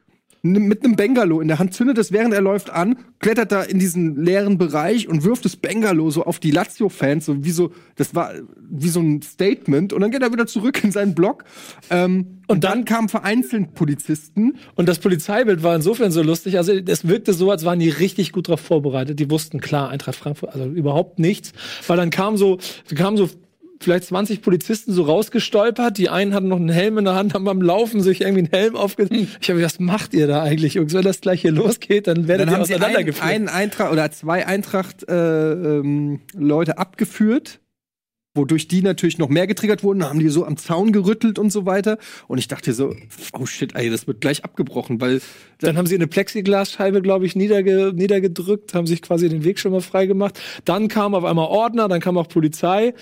mit einem Bengalo in der Hand, zündet es, während er läuft, an, klettert da in diesen leeren Bereich und wirft das Bengalo so auf die Lazio-Fans, so wie so, das war wie so ein Statement. Und dann geht er wieder zurück in seinen Block. Ähm, und dann kamen vereinzelt Polizisten Und das Polizeibild war insofern so lustig. Also es wirkte so, als waren die richtig gut darauf vorbereitet. Die wussten klar, Eintracht Frankfurt, also überhaupt nichts. Weil dann kam so, kamen so vielleicht 20 Polizisten so rausgestolpert. Die einen hatten noch einen Helm in der Hand, haben beim Laufen sich irgendwie einen Helm aufgesetzt. Ich habe was macht ihr da eigentlich? Jungs, wenn das gleich hier losgeht, dann werdet Dann ihr haben sie einen, auseinandergeführt. einen Eintracht oder zwei Eintracht äh, ähm, Leute abgeführt, wodurch die natürlich noch mehr getriggert wurden, haben die so am Zaun gerüttelt und so weiter. Und ich dachte so, oh shit, ey, das wird gleich abgebrochen, weil Dann haben sie eine Plexiglasscheibe, glaube ich, niederge niedergedrückt, haben sich quasi den Weg schon mal frei gemacht. Dann kam auf einmal Ordner, dann kam auch Polizei.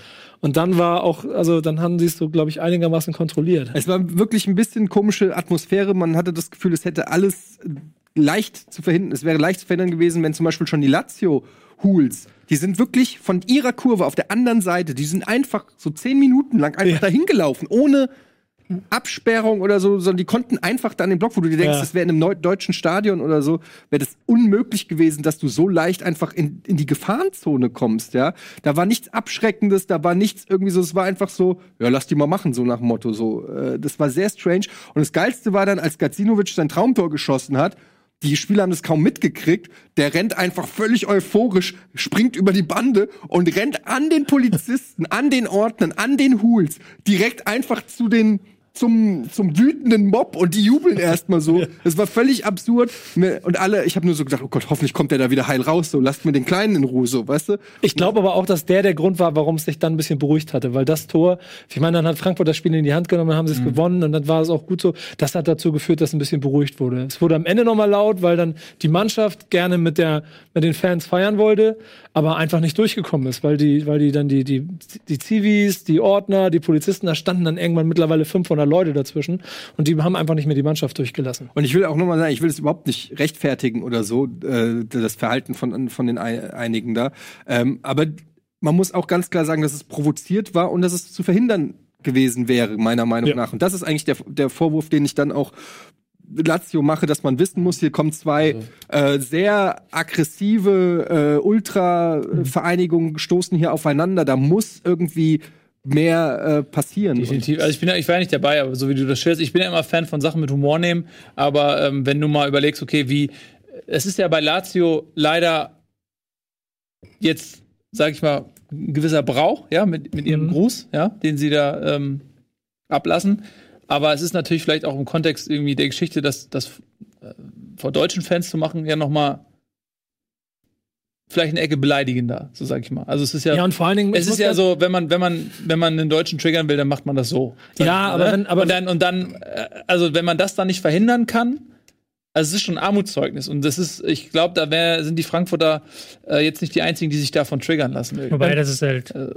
Und dann war auch, also dann haben sie es so, glaube ich, einigermaßen kontrolliert. es war wirklich ein bisschen komische Atmosphäre. Man hatte das Gefühl, es hätte alles leicht zu verhindern. Es wäre leicht zu verhindern gewesen, wenn zum Beispiel schon die Lazio-Hools, die sind wirklich von ihrer Kurve auf der anderen Seite, die sind einfach so zehn Minuten lang einfach dahin gelaufen, ohne Absperrung oder so, sondern die konnten einfach da an den Block, wo du dir denkst, Ja. das wäre in einem neu deutschen Stadion oder so, wäre das unmöglich gewesen, dass du so leicht einfach in, in die Gefahrenzone kommst, ja. Da war nichts Abschreckendes, da war nichts irgendwie so, es war einfach so, ja, lass die mal machen, so nach dem Motto, so. Äh, das war sehr strange. Und das Geilste war dann, als Gacinovic sein Traumtor geschossen hat, die Spieler haben das kaum mitgekriegt. Der rennt einfach völlig euphorisch, springt über die Bande und rennt an den Polizisten, an den Ordnern, an den Hools, direkt einfach zu den zum, zum wütenden Mob und die jubeln erstmal so. Das war völlig absurd. Mir- Und alle, ich habe nur so gedacht, oh Gott, hoffentlich kommt der da wieder heil raus, so lasst mir den Kleinen in Ruhe, so, weißt du? Ich glaube aber auch, dass der der Grund war, warum es sich dann ein bisschen beruhigt hatte, weil das Tor, ich meine, dann hat Frankfurt das Spiel in die Hand genommen, dann haben sie es gewonnen und dann war es auch gut so. Das hat dazu geführt, dass ein bisschen beruhigt wurde. Es wurde am Ende nochmal laut, weil dann die Mannschaft gerne mit der mit den Fans feiern wollte, aber einfach nicht durchgekommen ist, weil die weil die dann die die die Zivis, die Ordner, die Polizisten, da standen dann irgendwann mittlerweile 500 Leute dazwischen und die haben einfach nicht mehr die Mannschaft durchgelassen. Und ich will auch nochmal sagen, ich will es überhaupt nicht rechtfertigen oder so, äh, das Verhalten von, von den Ei- einigen da. Ähm, aber man muss auch ganz klar sagen, dass es provoziert war und dass es zu verhindern gewesen wäre, meiner Meinung Ja. nach. Und das ist eigentlich der, der Vorwurf, den ich dann auch Lazio mache, dass man wissen muss, hier kommen zwei äh, sehr aggressive äh, Ultra-Vereinigungen, stoßen hier aufeinander. Da muss irgendwie mehr äh, passieren. Definitiv. Also ich bin ja, ich war ja nicht dabei, aber so wie du das schilderst, ich bin ja immer Fan von Sachen mit Humor nehmen. Aber ähm, wenn du mal überlegst, okay, wie es ist ja bei Lazio leider jetzt, sag ich mal, ein gewisser Brauch, ja, mit, mit ihrem Mhm. Gruß, ja, den sie da ähm, ablassen. Aber es ist natürlich vielleicht auch im Kontext irgendwie der Geschichte, dass das äh, vor deutschen Fans zu machen, ja noch mal vielleicht eine Ecke beleidigender, so sag ich mal. Also es ist ja, Ja, und vor allen Dingen es ist ja so, wenn man, wenn man, wenn man einen Deutschen triggern will, dann macht man das so. Ja, ich aber ne? wenn- aber- und dann, und dann, äh, also wenn man das dann nicht verhindern kann, also es ist schon ein Armutszeugnis. Und das ist, ich glaube, da wär, sind die Frankfurter äh, jetzt nicht die einzigen, die sich davon triggern lassen. Wobei das ist halt Äh,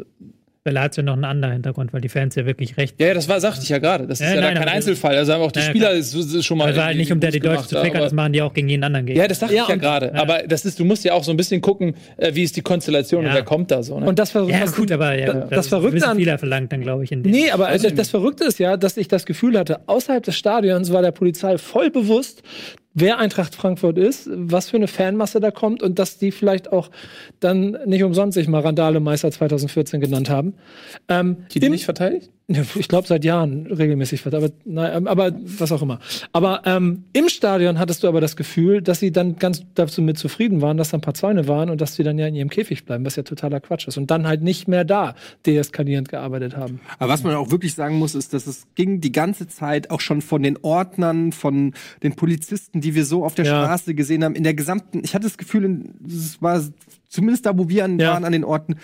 bei Lazio noch ein anderer Hintergrund, weil die Fans ja wirklich recht. ja, ja, das war, sagte ich ja gerade. Das ist Ja, ja, nein, da kein aber- Einzelfall. Also haben auch die Ja, Spieler ist, ist schon mal. Das war halt nicht, um der die Gruß Deutschen zu aber- das machen die auch gegen jeden anderen Gegner. Ja, das dachte Ja, ich ja gerade. Aber das ist, du musst ja auch so ein bisschen gucken, äh, wie ist die Konstellation Ja. und wer kommt da so. Ne? und das war Ja, gut, aber ja, das, das, Verrückte an viel verlangt dann, glaube ich. In dem. Nee, aber also das Verrückte ist ja, dass ich das Gefühl hatte, außerhalb des Stadions war der Polizei voll bewusst, wer Eintracht Frankfurt ist, was für eine Fanmasse da kommt und dass die vielleicht auch dann nicht umsonst sich mal Randale-Meister 2014 genannt haben. Ähm, die, die nicht verteidigt? Ich glaube seit Jahren regelmäßig wird, aber, nein, aber was auch immer. Aber ähm, im Stadion hattest du aber das Gefühl, dass sie dann ganz dazu mit zufrieden waren, dass da ein paar Zäune waren und dass sie dann ja in ihrem Käfig bleiben, was ja totaler Quatsch ist. Und dann halt nicht mehr da deeskalierend gearbeitet haben. Aber was man auch wirklich sagen muss, ist, dass es ging die ganze Zeit auch schon von den Ordnern, von den Polizisten, die wir so auf der Ja. Straße gesehen haben, in der gesamten, ich hatte das Gefühl, es war zumindest da, wo wir an, Ja. waren an den Orten,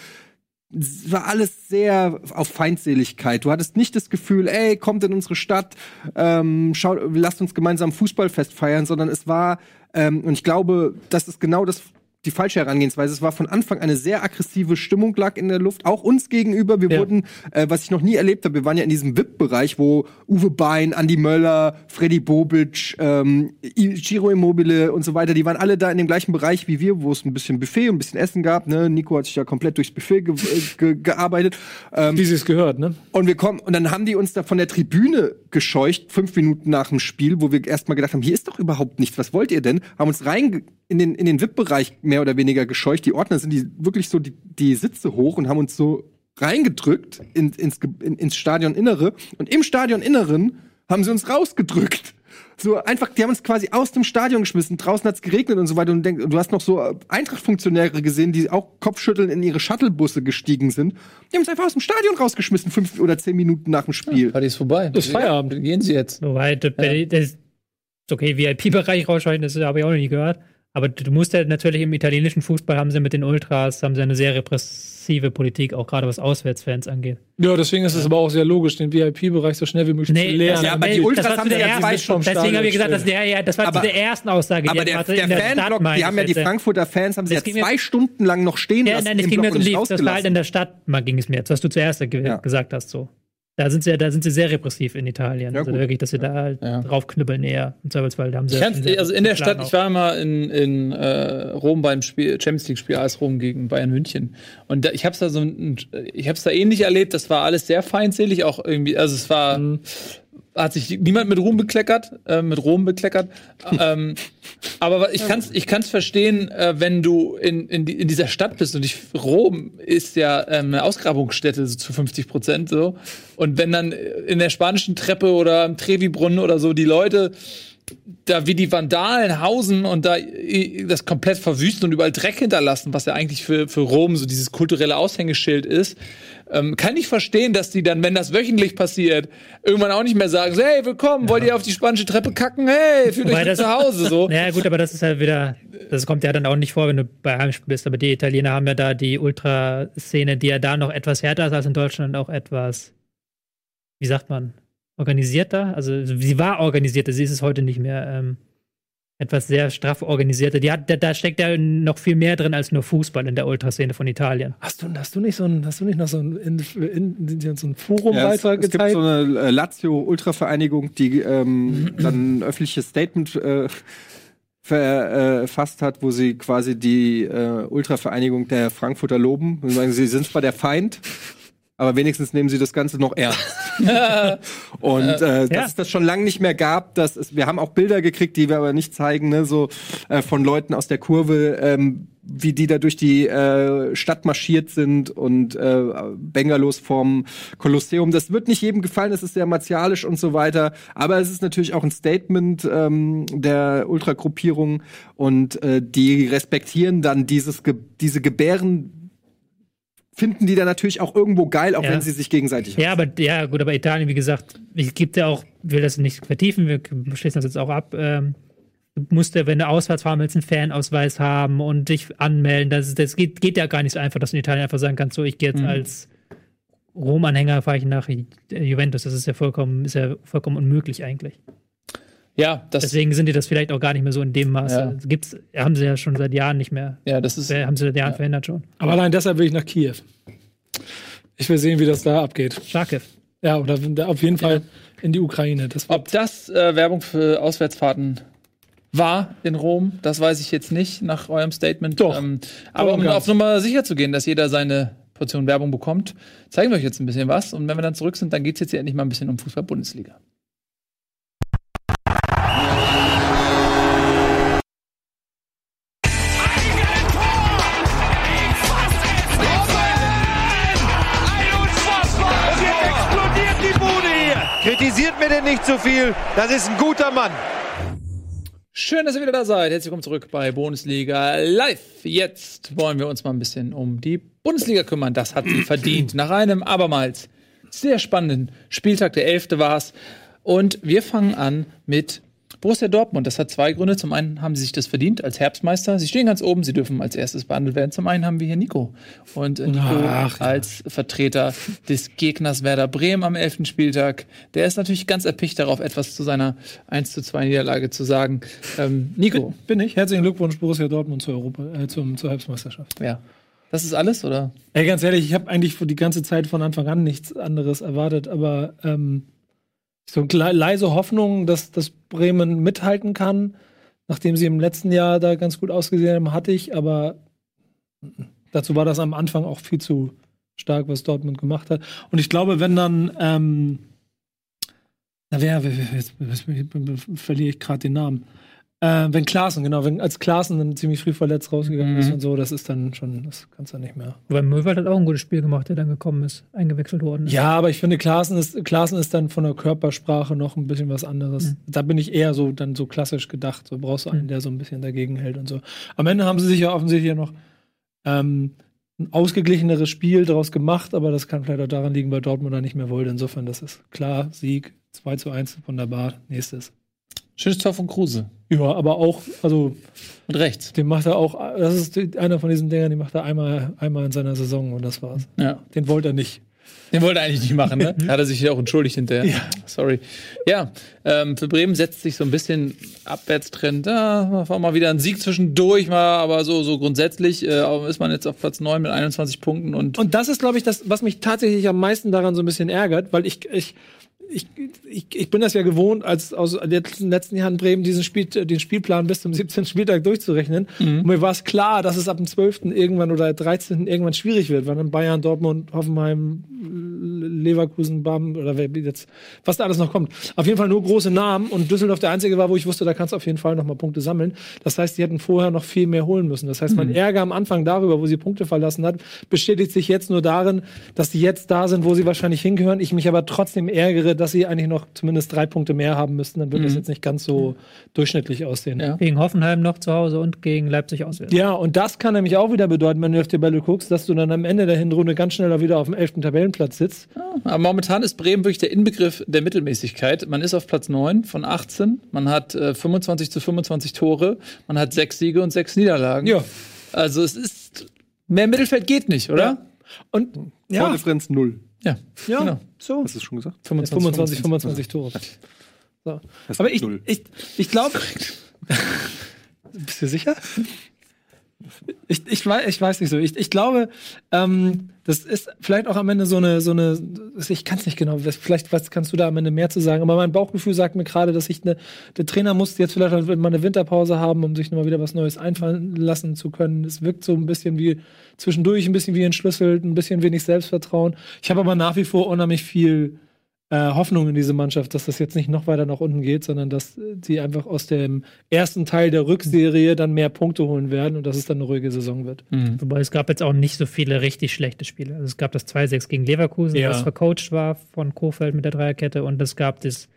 es war alles sehr auf Feindseligkeit. Du hattest nicht das Gefühl, ey, kommt in unsere Stadt, ähm, schau, lasst uns gemeinsam Fußballfest feiern, sondern es war, ähm, und ich glaube, das ist genau das die falsche Herangehensweise. Es war von Anfang eine sehr aggressive Stimmung lag in der Luft, auch uns gegenüber. Wir Ja. wurden, äh, was ich noch nie erlebt habe, wir waren ja in diesem VIP-Bereich, wo Uwe Bein, Andi Möller, Freddy Bobic, ähm, Giro Immobile und so weiter, die waren alle da in dem gleichen Bereich wie wir, wo es ein bisschen Buffet und ein bisschen Essen gab. Ne? Nico hat sich ja komplett durchs Buffet ge äh, ge gearbeitet. Ähm, Wie sie es gehört, ne? und wir kommen, und dann haben die uns da von der Tribüne gescheucht, fünf Minuten nach dem Spiel, wo wir erstmal gedacht haben, hier ist doch überhaupt nichts, was wollt ihr denn? Haben uns rein in den, in den VIP-Bereich mehr oder weniger gescheucht. Die Ordner sind die wirklich so die, die Sitze hoch und haben uns so reingedrückt in, ins, in, ins Stadioninnere. Und im Stadioninneren haben sie uns rausgedrückt. So einfach, die haben uns quasi aus dem Stadion geschmissen. Draußen hat's geregnet und so weiter. Und denk, du hast noch so äh, Eintracht-Funktionäre gesehen, die auch Kopfschütteln in ihre Shuttlebusse gestiegen sind. Die haben uns einfach aus dem Stadion rausgeschmissen, fünf oder zehn Minuten nach dem Spiel. Party ist vorbei. Ist Feierabend. Gehen Sie jetzt. Wobei, das, das ist okay, VIP-Bereich rausschalten, das habe ich auch noch nie gehört. Aber du musst ja natürlich im italienischen Fußball haben sie mit den Ultras, haben sie eine sehr repressive Politik, auch gerade was Auswärtsfans angeht. Ja, deswegen ist es aber auch sehr logisch, den VIP-Bereich so schnell wie möglich zu leeren. das- ja, aber nee, die Ultras haben ja ersten- zwei vom Deswegen habe ich gesagt, das, der, ja, das war Aber- zu der ersten Aussage. Aber die der, der der Fanblock, die haben ja die. Frankfurter Fans, haben sie ja ging mir- zwei Stunden lang noch stehen Ja, lassen nein, es ging mir Block um die, nicht das war halt in der Stadt, mal ging es mir jetzt, was du zuerst Ja. gesagt hast, so. Da sind sie, da sind sie sehr repressiv in Italien. Ja, also wirklich, dass sie da halt Ja. draufknüppeln eher. Im Zweifelsfall, da haben sie Ich sehr also in der Stadt, Plan ich war mal in, in äh, Rom beim Spiel, Champions League Spiel AS Rom gegen Bayern München. Und da, ich hab's da so ein, ich hab's da ähnlich erlebt, das war alles sehr feindselig, auch irgendwie, also es war, hat sich niemand mit Ruhm bekleckert, äh, mit Rom bekleckert. ähm, aber ich kann's, ich kann's verstehen, äh, wenn du in, in, in dieser Stadt bist und ich, Rom ist ja ähm, eine Ausgrabungsstätte so zu 50 Prozent so. Und wenn dann in der spanischen Treppe oder im Trevi-Brunnen oder so die Leute da wie die Vandalen hausen und da das komplett verwüsten und überall Dreck hinterlassen, was ja eigentlich für, für Rom so dieses kulturelle Aushängeschild ist, ähm, kann ich verstehen, dass die dann, wenn das wöchentlich passiert, irgendwann auch nicht mehr sagen, so, hey, willkommen, wollt ihr auf die spanische Treppe kacken? Hey, fühlt Wobei euch das- zu Hause, so. Naja, gut, aber das ist halt wieder, das kommt ja dann auch nicht vor, wenn du bei Heimspiel bist. Aber die Italiener haben ja da die Ultraszene, die ja da noch etwas härter ist als in Deutschland, auch etwas, wie sagt man, organisierter. Also sie war organisierter, sie ist es heute nicht mehr. Ähm, etwas sehr straff organisierter. Die hat, da, da steckt ja noch viel mehr drin als nur Fußball in der Ultraszene von Italien. Hast du, hast du nicht so ein, hast du nicht noch so ein, in, in, in, so ein Ja, es, Forum-Beitrag es gibt so eine äh, Lazio-Ultra-Vereinigung, die ähm, dann ein öffentliches Statement äh, verfasst hat, wo sie quasi die äh, Ultra-Vereinigung der Frankfurter loben. Und sagen, sie sind zwar der Feind, aber wenigstens nehmen sie das Ganze noch ernst. Und äh, dass Ja. es das schon lange nicht mehr gab, dass es, wir haben auch Bilder gekriegt, die wir aber nicht zeigen, ne, so äh, von Leuten aus der Kurve, ähm, wie die da durch die äh, Stadt marschiert sind und äh, Bengalos vorm Kolosseum. Das wird nicht jedem gefallen, es ist sehr martialisch und so weiter, aber es ist natürlich auch ein Statement ähm, der Ultragruppierung und äh, die respektieren dann dieses diese Gebären finden die dann natürlich auch irgendwo geil, auch Ja. wenn sie sich gegenseitig Ja, aber ja, gut, aber Italien, wie gesagt, es gibt ja auch, will das nicht vertiefen, wir schließen das jetzt auch ab. Ähm, du musst ja, wenn du auswärts fahren willst, einen Fanausweis haben und dich anmelden. Das, das geht, geht ja gar nicht so einfach, dass du in Italien einfach sagen kannst, so ich gehe jetzt Mhm. als Rom-Anhänger fahre ich nach Ju- Juventus. Das ist ja vollkommen, ist ja vollkommen unmöglich eigentlich. Ja, das, Deswegen sind die das vielleicht auch gar nicht mehr so in dem Maße. Ja. Gibt's, haben sie ja schon seit Jahren nicht mehr. ja, das ist, Haben sie seit Jahren verhindert schon. Aber allein deshalb will ich nach Kiew. Ich will sehen, wie das da abgeht. Scharke. Ja, oder auf jeden Fall in die Ukraine. Das Ob das äh, Werbung für Auswärtsfahrten war in Rom, das weiß ich jetzt nicht nach eurem Statement. Doch. Ähm, aber um ganz. auf Nummer sicher zu gehen, dass jeder seine Portion Werbung bekommt, zeigen wir euch jetzt ein bisschen was. Und wenn wir dann zurück sind, dann geht es jetzt hier endlich mal ein bisschen um Fußball-Bundesliga. Nicht zu viel. Das ist ein guter Mann. Schön, dass ihr wieder da seid. Herzlich willkommen zurück bei Bundesliga Live. Jetzt wollen wir uns mal ein bisschen um die Bundesliga kümmern. Das hat sie verdient. Nach einem abermals sehr spannenden Spieltag, der 11. war es. Und wir fangen an mit Borussia Dortmund. Das hat zwei Gründe. Zum einen haben sie sich das verdient als Herbstmeister. Sie stehen ganz oben. Sie dürfen als erstes behandelt werden. Zum einen haben wir hier Nico. Und äh, Nico Ach, ja. als Vertreter des Gegners Werder Bremen am 11. Spieltag. Der ist natürlich ganz erpicht darauf, etwas zu seiner 1 zu 2 Niederlage zu sagen. Ähm, Nico, bin ich. Herzlichen Glückwunsch, Borussia Dortmund zur, Europa, äh, zum, zur Herbstmeisterschaft. ja. Das ist alles, oder? Ey, ganz ehrlich, ich habe eigentlich für die ganze Zeit von Anfang an nichts anderes erwartet, aber ähm, so leise Hoffnung, dass, dass Bremen mithalten kann, nachdem sie im letzten Jahr da ganz gut ausgesehen haben, hatte ich, aber dazu war das am Anfang auch viel zu stark, was Dortmund gemacht hat. Und ich glaube, wenn dann, ähm, na wer jetzt, jetzt, jetzt verliere ich gerade den Namen. Äh, wenn Klaassen, genau, wenn als Klaassen dann ziemlich früh verletzt rausgegangen Mhm. ist und so, das ist dann schon, das kannst du nicht mehr. Weil Möwald hat auch ein gutes Spiel gemacht, der dann gekommen ist, eingewechselt worden ist. Ja, aber ich finde, Klaassen ist, Klaassen ist dann von der Körpersprache noch ein bisschen was anderes. Mhm. Da bin ich eher so dann so klassisch gedacht. So brauchst du einen, der so ein bisschen dagegen hält und so. Am Ende haben sie sich ja offensichtlich ja noch ähm, ein ausgeglicheneres Spiel daraus gemacht, aber das kann vielleicht auch daran liegen, weil Dortmund da nicht mehr wollte. Insofern, das ist klar, Sieg, 2 zu 1, wunderbar. Nächstes. Schönes Tor von Kruse. Ja, aber auch, also Mit rechts. den macht er auch, das ist einer von diesen Dingern, die macht er einmal, einmal in seiner Saison und das war's. Ja. Den wollte er nicht. Den wollte er eigentlich nicht machen, ne? Hat er sich ja auch entschuldigt hinterher. Ja. Sorry. Ja, ähm, für Bremen setzt sich so ein bisschen Abwärtstrend. Ja, war mal wieder ein Sieg zwischendurch, mal, aber so, so grundsätzlich äh, ist man jetzt auf Platz 9 mit 21 Punkten und Und das ist, glaube ich, das, was mich tatsächlich am meisten daran so ein bisschen ärgert, weil ich, ich, ich, ich, ich bin das ja gewohnt, als aus den letzten, letzten Jahren Bremen diesen Spiel, den Spielplan bis zum 17. Spieltag durchzurechnen. Und mir war es klar, dass es ab dem 12. irgendwann oder 13. irgendwann schwierig wird, weil dann Bayern, Dortmund, Hoffenheim, Leverkusen, Bam oder wer jetzt, was da alles noch kommt. Auf jeden Fall nur große Namen und Düsseldorf der einzige war, wo ich wusste, da kannst du auf jeden Fall noch mal Punkte sammeln. Das heißt, die hätten vorher noch viel mehr holen müssen. Das heißt, mein Ärger am Anfang darüber, wo sie Punkte verlassen hat, bestätigt sich jetzt nur darin, dass sie jetzt da sind, wo sie wahrscheinlich hingehören. Ich mich aber trotzdem ärgere, dass sie eigentlich noch zumindest drei Punkte mehr haben müssten. Dann wird das jetzt nicht ganz so durchschnittlich aussehen. Ja. Gegen Hoffenheim noch zu Hause und gegen Leipzig auswärts. Ja, und das kann nämlich auch wieder bedeuten, wenn du auf die Tabelle guckst, dass du dann am Ende der Hinrunde ganz schnell auch wieder auf dem 11. Tabellenplatz sitzt. Aber momentan ist Bremen wirklich der Inbegriff der Mittelmäßigkeit. Man ist auf Platz 9 von 18. Man hat äh, 25 zu 25 Tore. Man hat sechs Siege und sechs Niederlagen. Ja. Also es ist mehr Mittelfeld geht nicht, oder? Und ja, Tordifferenz null. Ja. ja genau. so. Hast du es schon gesagt? 25, 25 Tore. So. Aber ich, ich, ich glaube. Bist du sicher? Ich, ich, weiß, ich weiß nicht so. Ich, ich glaube, ähm, das ist vielleicht auch am Ende so eine, so eine, ich kann es nicht genau, vielleicht was kannst du da am Ende mehr zu sagen, aber mein Bauchgefühl sagt mir gerade, dass ich eine, der Trainer muss jetzt vielleicht mal eine Winterpause haben, um sich nochmal wieder was Neues einfallen lassen zu können. Es wirkt so ein bisschen wie zwischendurch ein bisschen wie entschlüsselt, ein bisschen wenig Selbstvertrauen. Ich habe aber nach wie vor unheimlich viel Hoffnung in diese Mannschaft, dass das jetzt nicht noch weiter nach unten geht, sondern dass äh, sie einfach aus dem ersten Teil der Rückserie dann mehr Punkte holen werden und dass es dann eine ruhige Saison wird. Wobei es gab jetzt auch nicht so viele richtig schlechte Spiele. Also es gab das 2-6 gegen Leverkusen, Ja. was vercoacht war von Kofeld mit der Dreierkette und es gab das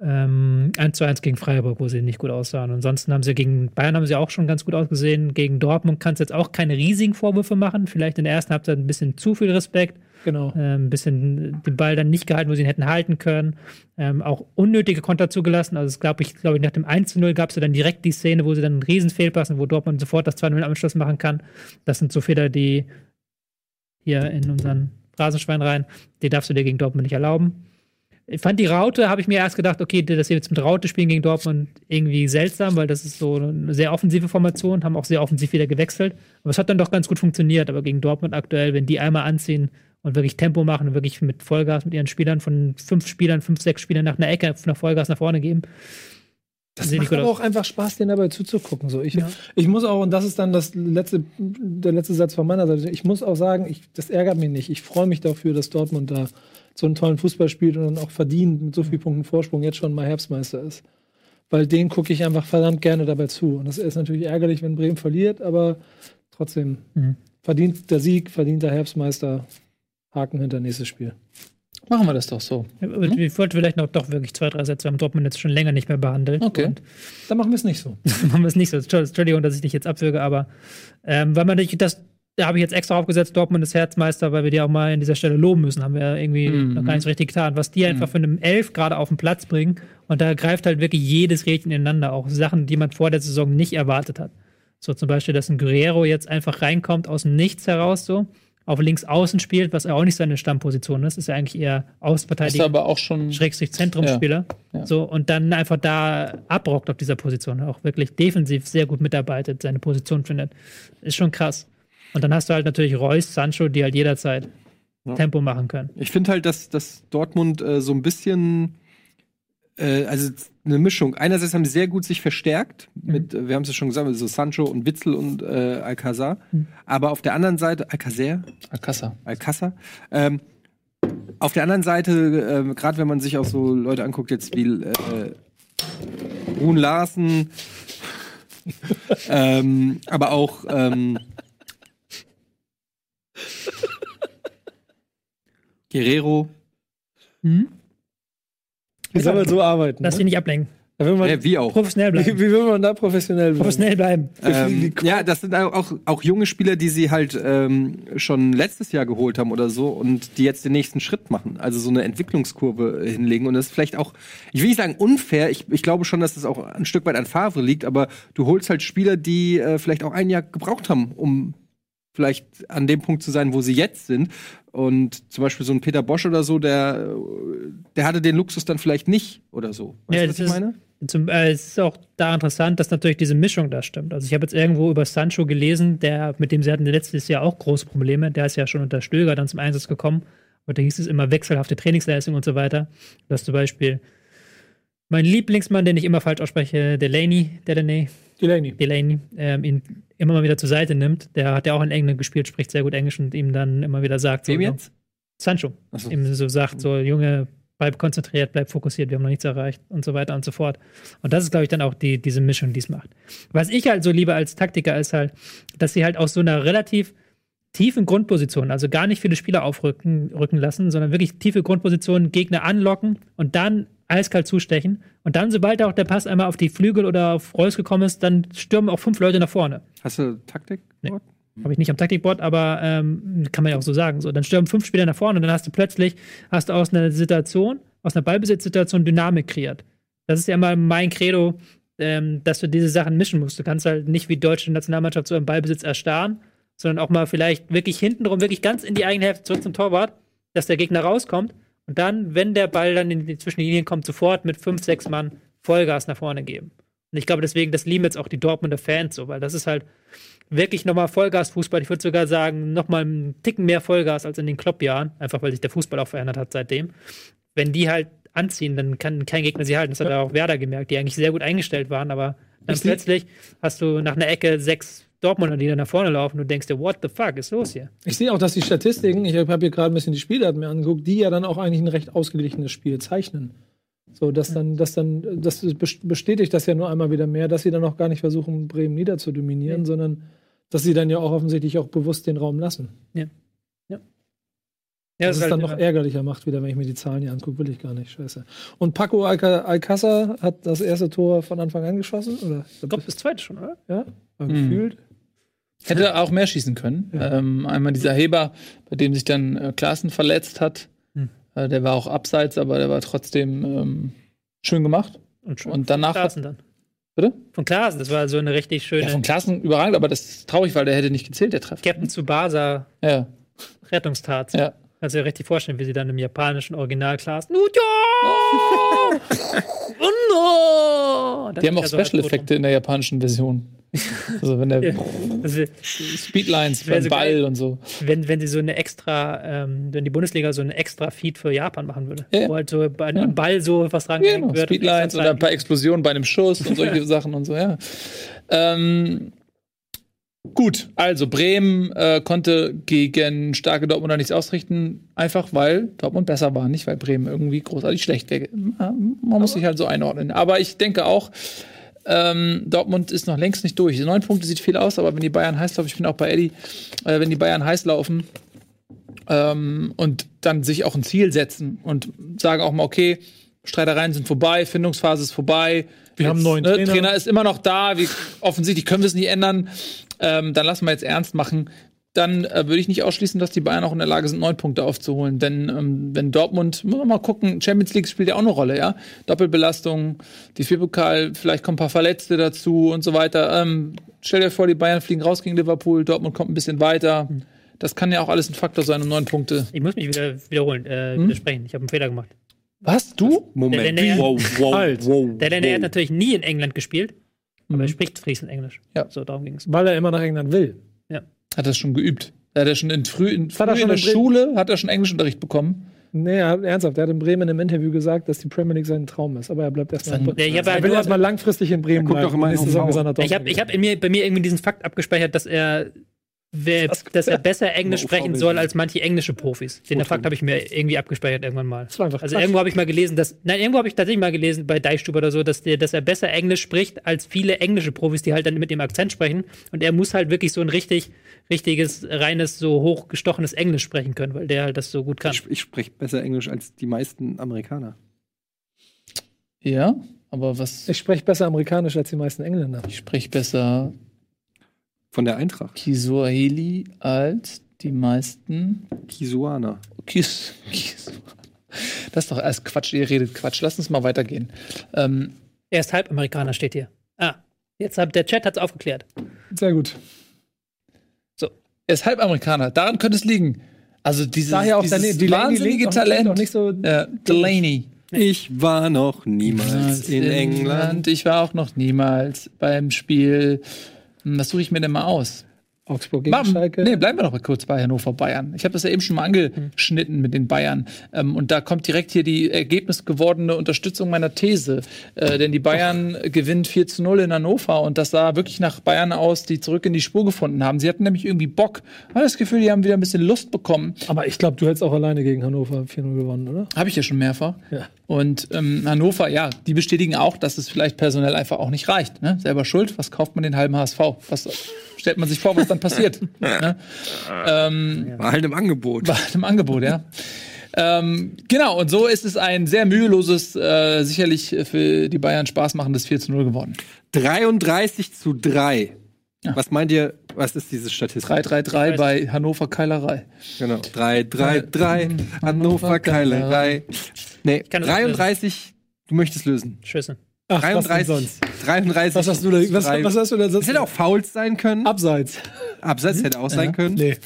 ähm, 1-1 gegen Freiburg, wo sie nicht gut aussahen. Ansonsten haben sie gegen Bayern haben sie auch schon ganz gut ausgesehen. Gegen Dortmund kannst du jetzt auch keine riesigen Vorwürfe machen. Vielleicht in der ersten Halbzeit ein bisschen zu viel Respekt. Genau. ähm, ein bisschen den Ball dann nicht gehalten, wo sie ihn hätten halten können. Ähm, auch unnötige Konter zugelassen. Also es gab ich, glaube ich, nach dem 1-0 gab es ja dann direkt die Szene, wo sie dann einen riesen Fehlpassen, wo Dortmund sofort das 2-0 am Anschluss machen kann. Das sind so Fehler, die hier in unseren Rasenschwein rein, die darfst du dir gegen Dortmund nicht erlauben. Ich fand die Raute, habe ich mir erst gedacht, okay, dass sie jetzt mit Raute spielen gegen Dortmund irgendwie seltsam, weil das ist so eine sehr offensive Formation, haben auch sehr offensiv wieder gewechselt. Aber es hat dann doch ganz gut funktioniert. Aber gegen Dortmund aktuell, wenn die einmal anziehen und wirklich Tempo machen und wirklich mit Vollgas mit ihren Spielern von fünf Spielern, fünf, sechs Spielern nach einer Ecke, nach Vollgas nach vorne geben. Das macht aber auch einfach Spaß, denen dabei zuzugucken. So, ich, ich muss auch, und das ist dann das letzte, der letzte Satz von meiner Seite, ich muss auch sagen, ich, das ärgert mich nicht. Ich freue mich dafür, dass Dortmund da so einen tollen Fußball spielt und dann auch verdient mit so vielen Punkten Vorsprung jetzt schon mal Herbstmeister ist. Weil den gucke ich einfach verdammt gerne dabei zu. Und das ist natürlich ärgerlich, wenn Bremen verliert, aber trotzdem Mhm. verdient der Sieg, verdient der Herbstmeister. Haken hinter nächstes Spiel. Machen wir das doch so. Ich wollte vielleicht noch doch wirklich zwei, drei Sätze. Wir haben Dortmund jetzt schon länger nicht mehr behandelt. Okay. Und Dann machen wir es nicht so. machen wir es nicht so. Entschuldigung, dass ich dich jetzt abwürge, aber ähm, weil man nicht das, da habe ich jetzt extra aufgesetzt, Dortmund ist Herzmeister, weil wir die auch mal an dieser Stelle loben müssen, haben wir ja irgendwie Mhm. noch gar nicht so richtig getan. Was die einfach für einen Elf gerade auf den Platz bringen und da greift halt wirklich jedes Rädchen ineinander, auch Sachen, die man vor der Saison nicht erwartet hat. So zum Beispiel, dass ein Guerrero jetzt einfach reinkommt aus dem Nichts heraus so, auf links außen spielt, was ja auch nicht seine Stammposition ist, ist ja eigentlich eher Ist Außenverteidiger. aber auch schon. Schrägstrich Zentrumspieler. Ja, ja. So, und dann einfach da abrockt auf dieser Position. Auch wirklich defensiv sehr gut mitarbeitet, seine Position findet. Ist schon krass. Und dann hast du halt natürlich Reus, Sancho, die halt jederzeit Tempo machen können. Ich finde halt, dass, dass Dortmund äh, so ein bisschen, äh, also eine Mischung. Einerseits haben sie sehr gut sich verstärkt mit, äh, wir haben es ja schon gesagt, so Sancho und Witzel und äh, Alcazar. Aber auf der anderen Seite, Alcacer, Alcázar. Alcázar, ähm, auf der anderen Seite, ähm, gerade wenn man sich auch so Leute anguckt, jetzt wie äh, Brun Larsen, ähm, aber auch ähm, Guerrero, Wie soll man so arbeiten? Lass Ne? dich nicht ablenken. Da will man, ja, wie auch. Professionell wie, bleiben. wie will man da professionell werden? Professionell bleiben. Ähm, ja, das sind auch, auch junge Spieler, die sie halt ähm, schon letztes Jahr geholt haben oder so und die jetzt den nächsten Schritt machen. Also so eine Entwicklungskurve hinlegen. Und das ist vielleicht auch, ich will nicht sagen unfair, ich, ich glaube schon, dass das auch ein Stück weit an Favre liegt, aber du holst halt Spieler, die äh, vielleicht auch ein Jahr gebraucht haben, um vielleicht an dem Punkt zu sein, wo sie jetzt sind. Und zum Beispiel so ein Peter Bosch oder so, der, der hatte den Luxus dann vielleicht nicht oder so. Weißt Ja, du, was das ich ist- meine? Zum, äh, es ist auch da interessant, dass natürlich diese Mischung da stimmt. Also ich habe jetzt irgendwo über Sancho gelesen, der, mit dem sie hatten letztes Jahr auch große Probleme. Der ist ja schon unter Stöger dann zum Einsatz gekommen. Und da hieß es immer wechselhafte Trainingsleistung und so weiter. Dass zum Beispiel mein Lieblingsmann, den ich immer falsch ausspreche, Delaney, Delaney, Delaney. Delaney, ähm, ihn immer mal wieder zur Seite nimmt. Der hat ja auch in England gespielt, spricht sehr gut Englisch und ihm dann immer wieder sagt, so, Wem jetzt? Sancho so. ihm so sagt, so Junge, bleib konzentriert, bleib fokussiert, wir haben noch nichts erreicht und so weiter und so fort. Und das ist, glaube ich, dann auch die, diese Mischung, die es macht. Was ich halt so liebe als Taktiker ist halt, dass sie halt aus so einer relativ tiefen Grundposition, also gar nicht viele Spieler aufrücken rücken lassen, sondern wirklich tiefe Grundpositionen, Gegner anlocken und dann eiskalt zustechen. Und dann, sobald auch der Pass einmal auf die Flügel oder auf Reus gekommen ist, dann stürmen auch fünf Leute nach vorne. Hast du Taktik? Nee. Habe ich nicht am Taktikboard, aber ähm, kann man ja auch so sagen. So, dann stürmen fünf Spieler nach vorne und dann hast du plötzlich, hast du aus einer Situation, aus einer Ballbesitzsituation Dynamik kreiert. Das ist ja immer mein Credo, ähm, dass du diese Sachen mischen musst. Du kannst halt nicht wie die deutsche Nationalmannschaft so im Ballbesitz erstarren, sondern auch mal vielleicht wirklich hintenrum, wirklich ganz in die eigene Hälfte zurück zum Torwart, dass der Gegner rauskommt und dann, wenn der Ball dann in die, zwischen die Linien kommt, sofort mit fünf, sechs Mann Vollgas nach vorne geben. Und ich glaube, deswegen, das lieben jetzt auch die Dortmunder Fans so, weil das ist halt wirklich nochmal Vollgas-Fußball. Ich würde sogar sagen, nochmal einen Ticken mehr Vollgas als in den Klopp-Jahren, einfach weil sich der Fußball auch verändert hat seitdem. Wenn die halt anziehen, dann kann kein Gegner sie halten. Das hat ja auch Werder gemerkt, die eigentlich sehr gut eingestellt waren, aber dann Ich plötzlich hast du nach einer Ecke sechs Dortmunder, die dann nach vorne laufen und du denkst dir, what the fuck ist los hier? Ich sehe auch, dass die Statistiken, ich habe hier gerade ein bisschen die Spieldaten mir angeguckt, die ja dann auch eigentlich ein recht ausgeglichenes Spiel zeichnen. So, dass dann, dass dann, das bes- bestätigt das ja nur einmal wieder mehr, dass sie dann auch gar nicht versuchen, Bremen niederzudominieren, sondern dass sie dann ja auch offensichtlich auch bewusst den Raum lassen. Ja, Das ist es halt dann noch ärgerlicher macht, wieder, wenn ich mir die Zahlen hier angucke, will ich gar nicht. Scheiße. Und Paco Alcázar hat das erste Tor von Anfang an geschossen? Oder? Ich glaube, das zweite schon, oder? Ja, Mhm. gefühlt. Hätte auch mehr schießen können. Ähm, einmal dieser Heber, bei dem sich dann äh, Klaassen verletzt hat. Hm. Äh, der war auch abseits, aber der war trotzdem ähm, schön gemacht. Und, schon Und danach von Klaassen dann. Bitte? Von Klaassen, das war so eine richtig schöne Ja, von Klaassen überragend, aber das ist traurig, weil der hätte nicht gezählt, der Treffer. Captain Tsubasa Ja, Rettungstat. ja. Kannst du dir richtig vorstellen, wie sie dann im japanischen Original Klaassen. "Nu ja! Oh no! Die haben auch er so halb Special tot Effekte in der japanischen Version. Also wenn der. Also, Speedlines beim so Ball geil. und so. wenn, wenn sie so eine extra, ähm, wenn die Bundesliga so eine extra Feed für Japan machen würde, Ja. wo halt so bei Ja. einem Ball so was dran Genau, wird. Speedlines oder ein paar Explosionen bei einem Schuss und solche Sachen und so, ja. Ähm, gut, also Bremen äh, konnte gegen starke Dortmunder nichts ausrichten, einfach weil Dortmund besser war, nicht weil Bremen irgendwie großartig schlecht wäre. Man muss sich halt so einordnen. Aber ich denke auch, ähm, Dortmund ist noch längst nicht durch. Neun Punkte sieht viel aus, aber wenn die Bayern heiß laufen, ich bin auch bei Eddie, äh, wenn die Bayern heiß laufen ähm, und dann sich auch ein Ziel setzen und sagen auch mal, okay, Streitereien sind vorbei, Findungsphase ist vorbei. Wir haben einen neuen ne, Trainer. Trainer ist immer noch da, wir, offensichtlich können wir es nicht ändern. Ähm, dann lassen wir jetzt ernst machen. Dann äh, würde ich nicht ausschließen, dass die Bayern auch in der Lage sind, neun Punkte aufzuholen. Denn ähm, wenn Dortmund, muss man mal gucken, Champions League spielt ja auch eine Rolle, ja. Doppelbelastung, die Vierpokal, vielleicht kommen ein paar Verletzte dazu und so weiter. Ähm, stell dir vor, die Bayern fliegen raus gegen Liverpool, Dortmund kommt ein bisschen weiter. Das kann ja auch alles ein Faktor sein um neun Punkte. Ich muss mich wieder wiederholen, äh, Hm? widersprechen. Ich habe einen Fehler gemacht. Was? Du? Moment. Der Länder- wow, wow, Halt. wow, Der Länder hat wow. natürlich nie in England gespielt, aber Mhm. er spricht fließend Englisch. Ja. So, darum ging es. Weil er immer nach England will. Hat er schon geübt? Hat er schon in früh, in, früh Hat er schon in der Schule, hat er schon Englischunterricht bekommen? Nee, er hat, ernsthaft. Er hat in Bremen in einem Interview gesagt, dass die Premier League sein Traum ist. Aber er bleibt erstmal. Ja, ich Er will erstmal langfristig in Bremen bleiben. auch immer in er Ich habe hab mir, bei mir irgendwie diesen Fakt abgespeichert, dass er, wer, dass er besser Englisch sprechen soll als manche englische Profis. Den Fakt habe ich mir irgendwie abgespeichert irgendwann mal. Das war einfach Also Quatsch. irgendwo habe ich mal gelesen, dass, nein, irgendwo habe ich tatsächlich mal gelesen bei Deichstube oder so, dass, der, dass er besser Englisch spricht als viele englische Profis, die halt dann mit dem Akzent sprechen. Und er muss halt wirklich so ein richtig, richtiges, reines, so hochgestochenes Englisch sprechen können, weil der halt das so gut kann. Ich, ich spreche besser Englisch als die meisten Amerikaner. Ja, aber was? Ich spreche besser Amerikanisch als die meisten Engländer. Ich spreche besser Von der Eintracht. Kiswahili als die meisten. Kisuana. Kis, Kis. Das ist doch erst Quatsch, ihr redet Quatsch. Lass uns mal weitergehen. Ähm, Er ist Halbamerikaner, steht hier. Ah, jetzt hat der Chat hat's aufgeklärt. Sehr gut. er ist Halbamerikaner. Daran könnte es liegen. Also dieses, Daher auch dieses Delaney- Delaney wahnsinnige Talent. auch nicht so- ja, Delaney. Ich war noch niemals in England. Ich war auch noch niemals beim Spiel. Hm, Was suche ich mir denn mal aus? Augsburg gegen Machen, Schalke. nee, bleiben wir noch mal kurz bei Hannover Bayern. Ich habe das ja eben schon mal angeschnitten mit den Bayern. Ähm, und da kommt direkt hier die ergebnisgewordene Unterstützung meiner These. Äh, denn die Bayern gewinnt 4 zu 0 in Hannover und das sah wirklich nach Bayern aus, die zurück in die Spur gefunden haben. Sie hatten nämlich irgendwie Bock. Ich habe das Gefühl, die haben wieder ein bisschen Lust bekommen. Aber ich glaube, du hättest auch alleine gegen Hannover 4-0 gewonnen, oder? Habe ich ja schon mehrfach. Ja. Und ähm, Hannover, ja, die bestätigen auch, dass es vielleicht personell einfach auch nicht reicht. Ne? Selber schuld, was kauft man den halben HSV? Was stellt man sich vor, was dann passiert? ne? ähm, War halt im Angebot. bei einem Angebot, ja. ähm, genau, und so ist es ein sehr müheloses, äh, sicherlich für die Bayern Spaß machendes 4 zu 0 geworden. 33 zu 3. Was meint ihr, was ist diese Statistik? 3-3-3 bei Hannover Keilerei. Genau. 3, 3, 3, Hannover Keilerei. Nee, kann das 33, du möchtest lösen. Schüsse. Ach, was denn 33, sonst? 33. Was hast du da, was, was hast du da sonst? Es hätte auch Fouls sein können. Abseits. Abseits hätte auch sein können. Nee.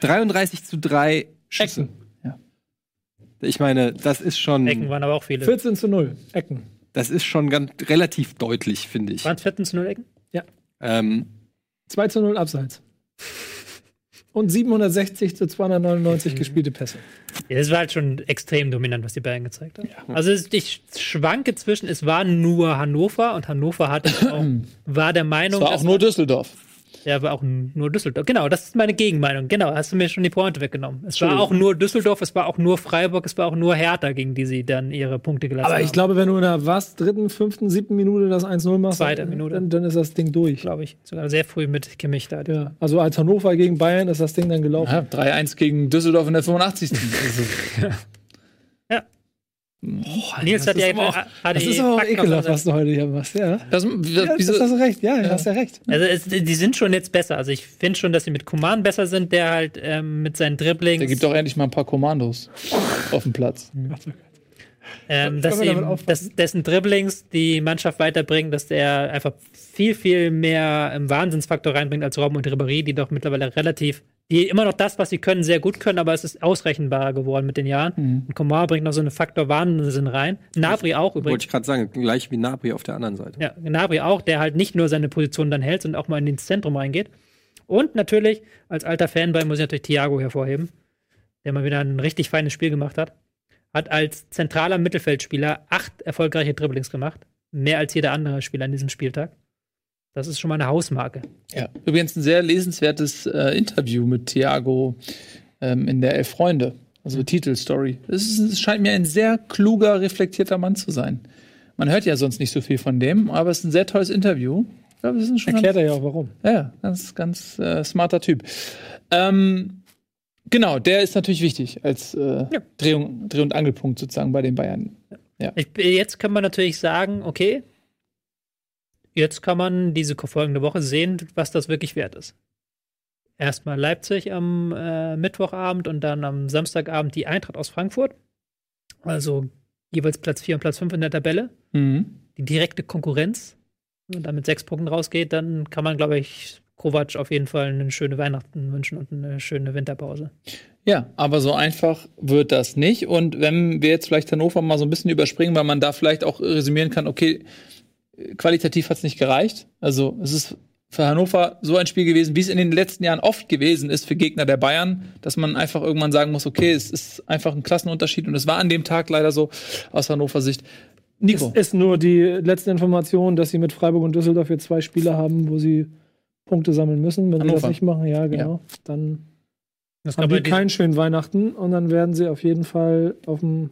33 zu 3 Schüsse. Ecken. Ich meine, das ist schon, Ecken waren aber auch viele. 14 zu 0. Ecken. das ist schon ganz relativ deutlich, finde ich. Waren es 14 zu 0 Ecken? Ähm, 2 zu 0 Abseits. Und 760 zu 299 gespielte Pässe. Ja, das war halt schon extrem dominant, was die Bayern gezeigt haben. Also es, ich schwanke zwischen, es war nur Hannover und Hannover hat auch, war der Es Meinung, war auch dass- nur Düsseldorf. Ja, war auch nur Düsseldorf. Genau, das ist meine Gegenmeinung. Genau, hast du mir schon die Pointe weggenommen. Es war auch nur Düsseldorf, es war auch nur Freiburg, es war auch nur Hertha, gegen die sie dann ihre Punkte gelassen Aber haben. ich glaube, wenn du in der was, dritten, fünften, siebten Minute das 1-0 machst, Zweite dann, Minute. Dann, dann ist das Ding durch. glaube ich. Sogar sehr früh mit Kimmich da. Ja, also als Hannover gegen Bayern ist das Ding dann gelaufen. Ja, 3-1 gegen Düsseldorf in der 85. Also, Nils hat Das ja ist aber auch, hat das die ist aber auch ekelhaft, was du heute hier machst. Ja, das, ja wieso, das hast du recht. Ja, hast ja recht. Also es, die sind schon jetzt besser. Also ich finde schon, dass sie mit Kuman besser sind, der halt ähm, mit seinen Dribblings, der gibt doch endlich mal ein paar Kommandos auf dem Platz. ähm, dass, Können wir damit eben, dass dessen Dribblings die Mannschaft weiterbringen, dass der einfach viel, viel mehr ähm, Wahnsinnsfaktor reinbringt als Robben und Ribéry, die doch mittlerweile relativ, die immer noch das, was sie können, sehr gut können, aber es ist ausrechenbarer geworden mit den Jahren. Mhm. Und Coman bringt noch so einen Faktor Wahnsinn rein. Nabri auch übrigens. wollte ich gerade sagen, gleich wie Napri auf der anderen Seite. Ja, Gnabry auch, der halt nicht nur seine Position dann hält, sondern auch mal in ins Zentrum reingeht. Und natürlich, als alter Fanboy muss ich natürlich Thiago hervorheben, der mal wieder ein richtig feines Spiel gemacht hat. Hat als zentraler Mittelfeldspieler acht erfolgreiche Dribblings gemacht. Mehr als jeder andere Spieler an diesem Spieltag. Das ist schon mal eine Hausmarke. Ja. Übrigens ein sehr lesenswertes äh, Interview mit Thiago ähm, in der Elf Freunde. Also Titelstory. Es, es scheint mir ein sehr kluger, reflektierter Mann zu sein. Man hört ja sonst nicht so viel von dem, aber es ist ein sehr tolles Interview. Ich glaube, es ist schon Erklärt er ja auch warum. Ja, ja, ganz, ganz äh, smarter Typ. Ähm, genau, der ist natürlich wichtig als äh, Dreh- und- Dreh- und Angelpunkt sozusagen bei den Bayern. Ich, jetzt kann man natürlich sagen, okay, jetzt kann man diese folgende Woche sehen, was das wirklich wert ist. Erstmal Leipzig am äh, Mittwochabend und dann am Samstagabend die Eintracht aus Frankfurt. Also jeweils Platz 4 und Platz 5 in der Tabelle. Mhm. Die direkte Konkurrenz. Wenn man da mit sechs Punkten rausgeht, dann kann man, glaube ich, Kovac auf jeden Fall eine schöne Weihnachten wünschen und eine schöne Winterpause. Ja, aber so einfach wird das nicht. Und wenn wir jetzt vielleicht Hannover mal so ein bisschen überspringen, weil man da vielleicht auch resümieren kann, okay, qualitativ hat es nicht gereicht. Also es ist für Hannover so ein Spiel gewesen, wie es in den letzten Jahren oft gewesen ist für Gegner der Bayern, dass man einfach irgendwann sagen muss, okay, es ist einfach ein Klassenunterschied. Und es war an dem Tag leider so aus Hannover Sicht. Nico. Ist nur die letzte Information, dass sie mit Freiburg und Düsseldorf jetzt zwei Spiele haben, wo sie Punkte sammeln müssen. Wenn sie Hannover. das nicht machen, ja, genau, dann Das haben die keinen schönen Weihnachten und dann werden sie auf jeden Fall auf dem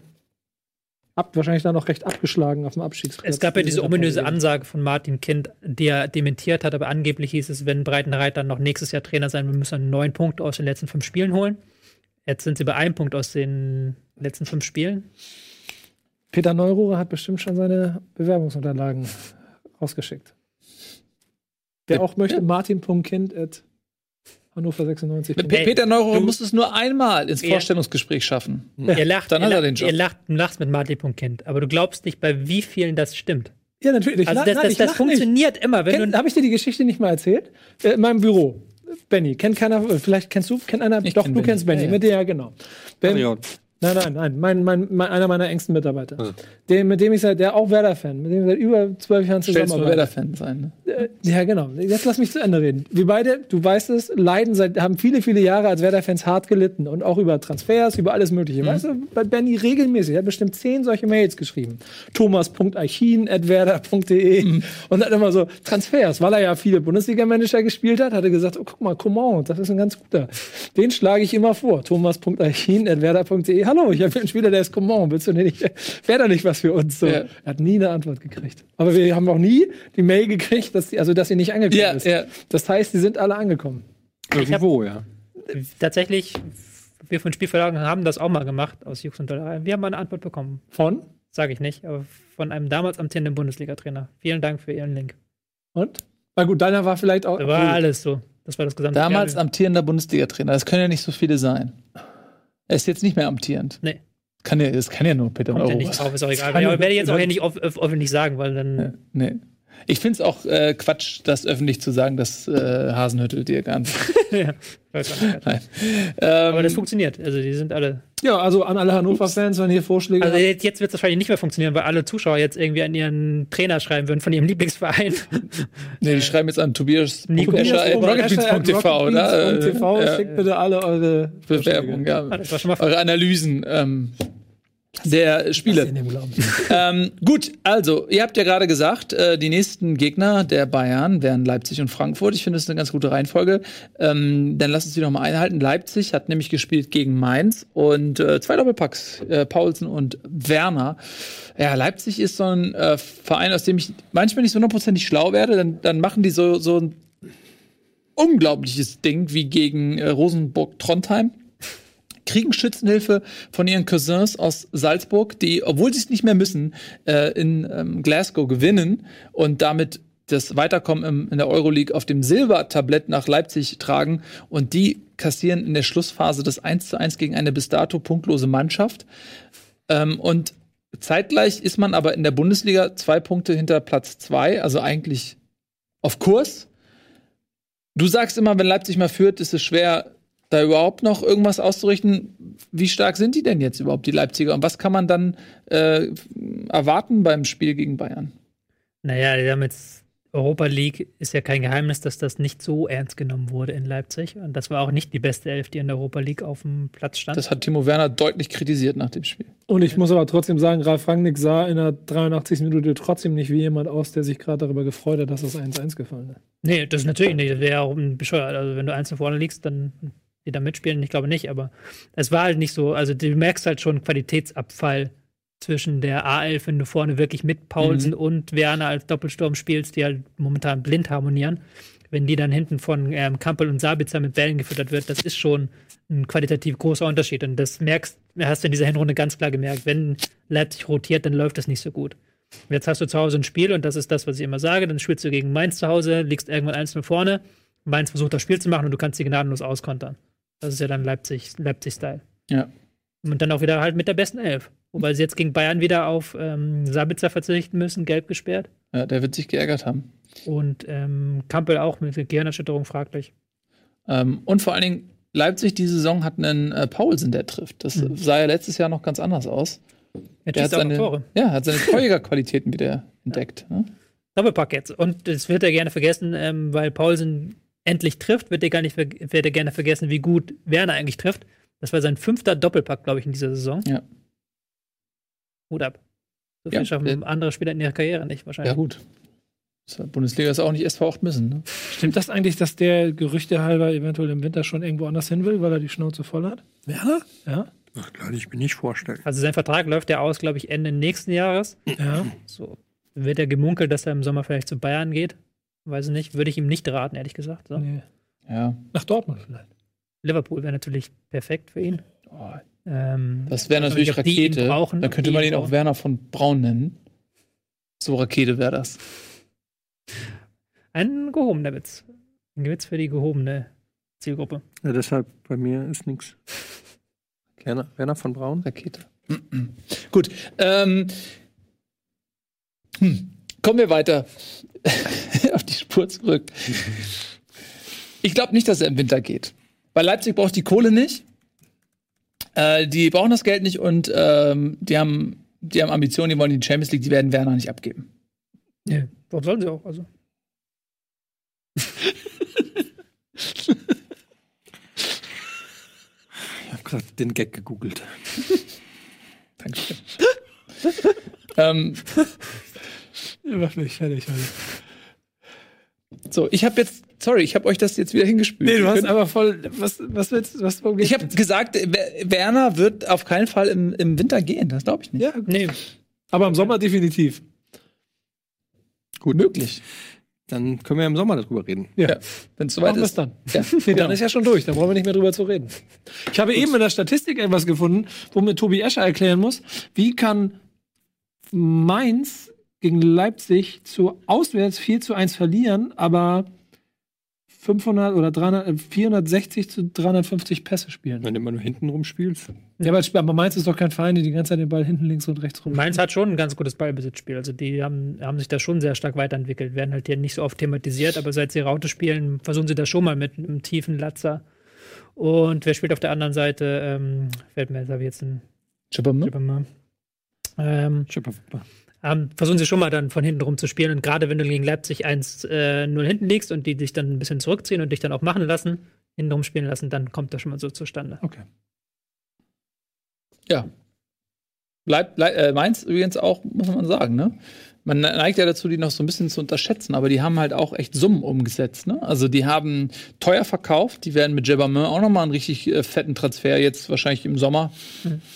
ab, wahrscheinlich dann noch recht abgeschlagen auf dem Abstiegsplatz. Es gab ja diese ominöse An Ansage von Martin Kind, die er dementiert hat, aber angeblich hieß es, wenn Breitenreiter noch nächstes Jahr Trainer sein will, müssen wir neun Punkte aus den letzten fünf Spielen holen. Jetzt sind sie bei einem Punkt aus den letzten fünf Spielen. Peter Neururer hat bestimmt schon seine Bewerbungsunterlagen rausgeschickt. Wer Ja. auch möchte, martin.kind at Hannover 96. Pe Peter Neurohr muss es nur einmal ins Ja. Vorstellungsgespräch schaffen. Ihr lacht, Dann hat er lacht, den Job. Ihr lacht, lacht mit Martin Kind, aber du glaubst nicht, bei wie vielen das stimmt. Ja, natürlich. Also das, nein, das, ich das lach nicht. funktioniert immer. Wenn Habe ich dir die Geschichte nicht mal erzählt? Äh, in meinem Büro. Benny, kennt keiner, vielleicht kennst du, kennt einer, Ich doch, kenn du Benny. kennst Benny, Ja, ja. mit dir, ja, genau. Ben. Nein, nein, nein. Mein, mein, mein, einer meiner engsten Mitarbeiter. Den, mit dem ich seit, der auch Werder-Fan, mit dem ich seit über zwölf Jahren du zusammenarbeite. Werder-Fan sein, ne? Äh, Ja, genau. Jetzt lass mich zu Ende reden. Wir beide, du weißt es, leiden seit, haben viele, viele Jahre als Werder-Fans hart gelitten und auch über Transfers, über alles Mögliche. Weißt du, bei Benny regelmäßig, er hat bestimmt zehn solche Mails geschrieben. thomas.archin.werder.de und dann immer so Transfers, weil er ja viele Bundesliga-Manager gespielt hat, hat er gesagt, oh, guck mal, Coman, das ist ein ganz guter. Den schlage ich immer vor. thomas.archin.werder.de. Hallo, ich habe einen Spieler, der ist Coman. Willst du nicht, wäre da nicht was für uns? So. Ja. Er hat nie eine Antwort gekriegt. Aber wir haben auch nie die Mail gekriegt, dass die, also dass sie nicht angekommen Ja, ist. ja. Das heißt, die sind alle angekommen. Irgendwo, ja. Tatsächlich, wir von Spielverlagen haben das auch mal gemacht aus Jux und Dollerei. Wir haben mal eine Antwort bekommen. Von? Sage ich nicht, aber von einem damals amtierenden Bundesliga-Trainer. Vielen Dank für Ihren Link. Und? Na gut, deiner war vielleicht auch. Da war alles so. Das war das gesamte Damals Ja, amtierender Bundesliga-Trainer. Das können ja nicht so viele sein. Er ist jetzt nicht mehr amtierend. Nee. Kann ja, das kann ja nur Peter kommt ja Euro nicht sein. drauf, ist auch egal. ja- werde ich jetzt auch hier nicht öffentlich sagen, weil dann. Nee. Ich finde es auch äh, Quatsch, das öffentlich zu sagen, dass äh, Hasenhüttel dir gar nicht. ja, weiß auch nicht. Nein. Ähm, Aber das funktioniert. Also die sind alle. Ja, also an alle Hannover-Fans, wenn ihr Vorschläge Also jetzt, jetzt wird es wahrscheinlich nicht mehr funktionieren, weil alle Zuschauer jetzt irgendwie an ihren Trainer schreiben würden von ihrem Lieblingsverein. nee, die schreiben jetzt an Tobias rocketbeans.tv, oder? rocketbeans.tv, Äh, ja. Schickt bitte alle eure Bewerbung, ja. Das war schon mal Eure Analysen ähm, der Spiele. ähm, gut, also, ihr habt ja gerade gesagt, äh, die nächsten Gegner der Bayern wären Leipzig und Frankfurt. Ich finde, das ist eine ganz gute Reihenfolge. Ähm, dann lasst uns die noch mal einhalten. Leipzig hat nämlich gespielt gegen Mainz und äh, zwei Doppelpacks, äh, Paulsen und Werner. Ja, Leipzig ist so ein äh, Verein, aus dem ich manchmal nicht so hundertprozentig schlau werde. Dann, dann machen die so, so ein unglaubliches Ding wie gegen äh, Rosenburg-Trondheim kriegen Schützenhilfe von ihren Cousins aus Salzburg, die, obwohl sie es nicht mehr müssen, äh, in ähm, Glasgow gewinnen und damit das Weiterkommen im, in der Euroleague auf dem Silbertablett nach Leipzig tragen. Und die kassieren in der Schlussphase das 1 zu 1 gegen eine bis dato punktlose Mannschaft. Ähm, und zeitgleich ist man aber in der Bundesliga zwei Punkte hinter Platz zwei, also eigentlich auf Kurs. Du sagst immer, wenn Leipzig mal führt, ist es schwer, da überhaupt noch irgendwas auszurichten. Wie stark sind die denn jetzt überhaupt, die Leipziger? Und was kann man dann äh, erwarten beim Spiel gegen Bayern? Naja, die haben jetzt Europa League ist ja kein Geheimnis, dass das nicht so ernst genommen wurde in Leipzig. Und das war auch nicht die beste Elf, die in der Europa League auf dem Platz stand. Das hat Timo Werner deutlich kritisiert nach dem Spiel. Und ich muss aber trotzdem sagen, Ralf Rangnick sah in der 83. Minute trotzdem nicht wie jemand aus, der sich gerade darüber gefreut hat, dass das 1-1 gefallen ist. nee, das ist natürlich nicht. Das wäre ja auch bescheuert. Also, wenn du eins vorne liegst, dann die da mitspielen. Ich glaube nicht, aber es war halt nicht so. Also, du merkst halt schon Qualitätsabfall zwischen der A11, wenn du vorne wirklich mit Paulsen und Werner als Doppelsturm spielst, die halt momentan blind harmonieren. Wenn die dann hinten von ähm, Kampel und Sabitzer mit Bällen gefüttert wird, das ist schon ein qualitativ großer Unterschied. Und das merkst, hast du in dieser Hinrunde ganz klar gemerkt. Wenn Leipzig rotiert, dann läuft das nicht so gut. Jetzt hast du zu Hause ein Spiel und das ist das, was ich immer sage. Dann spielst du gegen Mainz zu Hause, liegst irgendwann 1-0 vorne. Mainz versucht das Spiel zu machen und du kannst sie gnadenlos auskontern. Das ist ja dann Leipzig, Leipzig-Style. Ja. Und dann auch wieder halt mit der besten Elf. Wobei sie jetzt gegen Bayern wieder auf ähm, Sabitzer verzichten müssen, gelb gesperrt. ja, der wird sich geärgert haben. Und ähm, Kampel auch mit Gehirnerschütterung fraglich. Ähm, und vor allen Dingen, Leipzig die Saison hat einen äh, Paulsen, der trifft. Das sah ja letztes Jahr noch ganz anders aus. Er Der hat seine, Tore. ja, hat seine Torjägerqualitäten wieder entdeckt. Ne? Doppelpack jetzt. Und das wird er gerne vergessen, ähm, weil Paulsen endlich trifft, wird er gar nicht wird er gerne vergessen, wie gut Werner eigentlich trifft. Das war sein fünfter Doppelpack, glaube ich, in dieser Saison. Ja. Hut ab. So viel Ja, schaffen äh, andere Spieler in ihrer Karriere nicht Ja, wahrscheinlich. gut. Das war- Bundesliga ist auch nicht SV 8 müssen. Ne? Stimmt das eigentlich, dass der Gerüchte halber eventuell im Winter schon irgendwo anders hin will, weil er die Schnauze voll hat? Werner? Ja. Ach, kann ich mir nicht vorstellen. Also sein Vertrag läuft ja aus, glaube ich, Ende nächsten Jahres. Ja. So wird er gemunkelt, dass er im Sommer vielleicht zu Bayern geht. Weiß ich nicht. Würde ich ihm nicht raten, ehrlich gesagt. So. Nee. Ja. Nach Dortmund vielleicht. Liverpool wäre natürlich perfekt für ihn. Oh, Ähm, das wäre ich natürlich Rakete. brauchen, Dann könnte man ihn auch. Werner von Braun nennen. So Rakete wäre das. Ein gehobener Witz. Ein Witz für die gehobene Zielgruppe. Ja, deshalb bei mir ist nichts. Werner, Werner von Braun? Rakete. Gut. Ähm, hm. Kommen wir weiter auf die Spur zurück. Ich glaube nicht, dass er im Winter geht. Weil Leipzig braucht die Kohle nicht. Äh, die brauchen das Geld nicht und ähm, die haben, die haben Ambitionen, die wollen die Champions League, die werden Werner nicht abgeben. Nee, warum sollen sie auch? Also. Ich habe gerade den Gag gegoogelt. Dankeschön. ähm, Mich fertig so, ich habe jetzt, sorry, ich habe euch das jetzt wieder hingespült. Nee, du hast aber voll. Was, was willst was warum ich habe gesagt, Wer- Werner wird auf keinen Fall im, im Winter gehen. Das glaube ich nicht. Ja, Nee, aber im Sommer definitiv. Gut möglich. Dann können wir im Sommer darüber reden. Ja. Wenn es soweit ist. dann. Ja. Nee, dann ist ja schon durch. Dann brauchen wir nicht mehr drüber zu reden. Ich habe eben in der Statistik etwas gefunden, wo mir Tobi Escher erklären muss, wie kann Mainz gegen Leipzig zu auswärts 4 zu 1 verlieren, aber 500 oder 300, äh, 460 zu 350 Pässe spielen. Wenn du immer nur hinten rumspielst. Ja, aber, aber Mainz ist doch kein Verein, die die ganze Zeit den Ball hinten links und rechts rum. Mainz hat schon ein ganz gutes Ballbesitzspiel. Also die haben, haben sich da schon sehr stark weiterentwickelt, werden halt hier nicht so oft thematisiert, aber seit sie Raute spielen, versuchen sie das schon mal mit einem tiefen Latzer. Und wer spielt auf der anderen Seite? Ähm, fällt mir jetzt, habe ich jetzt einen Chippermann? Chippermann. Ähm, ähm, versuchen sie schon mal dann von hinten rum zu spielen. Und gerade wenn du gegen Leipzig 1-0 äh, hinten liegst und die dich dann ein bisschen zurückziehen und dich dann auch machen lassen, hinten rum spielen lassen, dann kommt das schon mal so zustande. Okay. Ja. Leib, Leib, äh, Mainz übrigens auch, muss man sagen, ne? Man neigt ja dazu, die noch so ein bisschen zu unterschätzen, aber die haben halt auch echt Summen umgesetzt, ne? Also die haben teuer verkauft, die werden mit Jebamin auch noch mal einen richtig äh, fetten Transfer jetzt wahrscheinlich im Sommer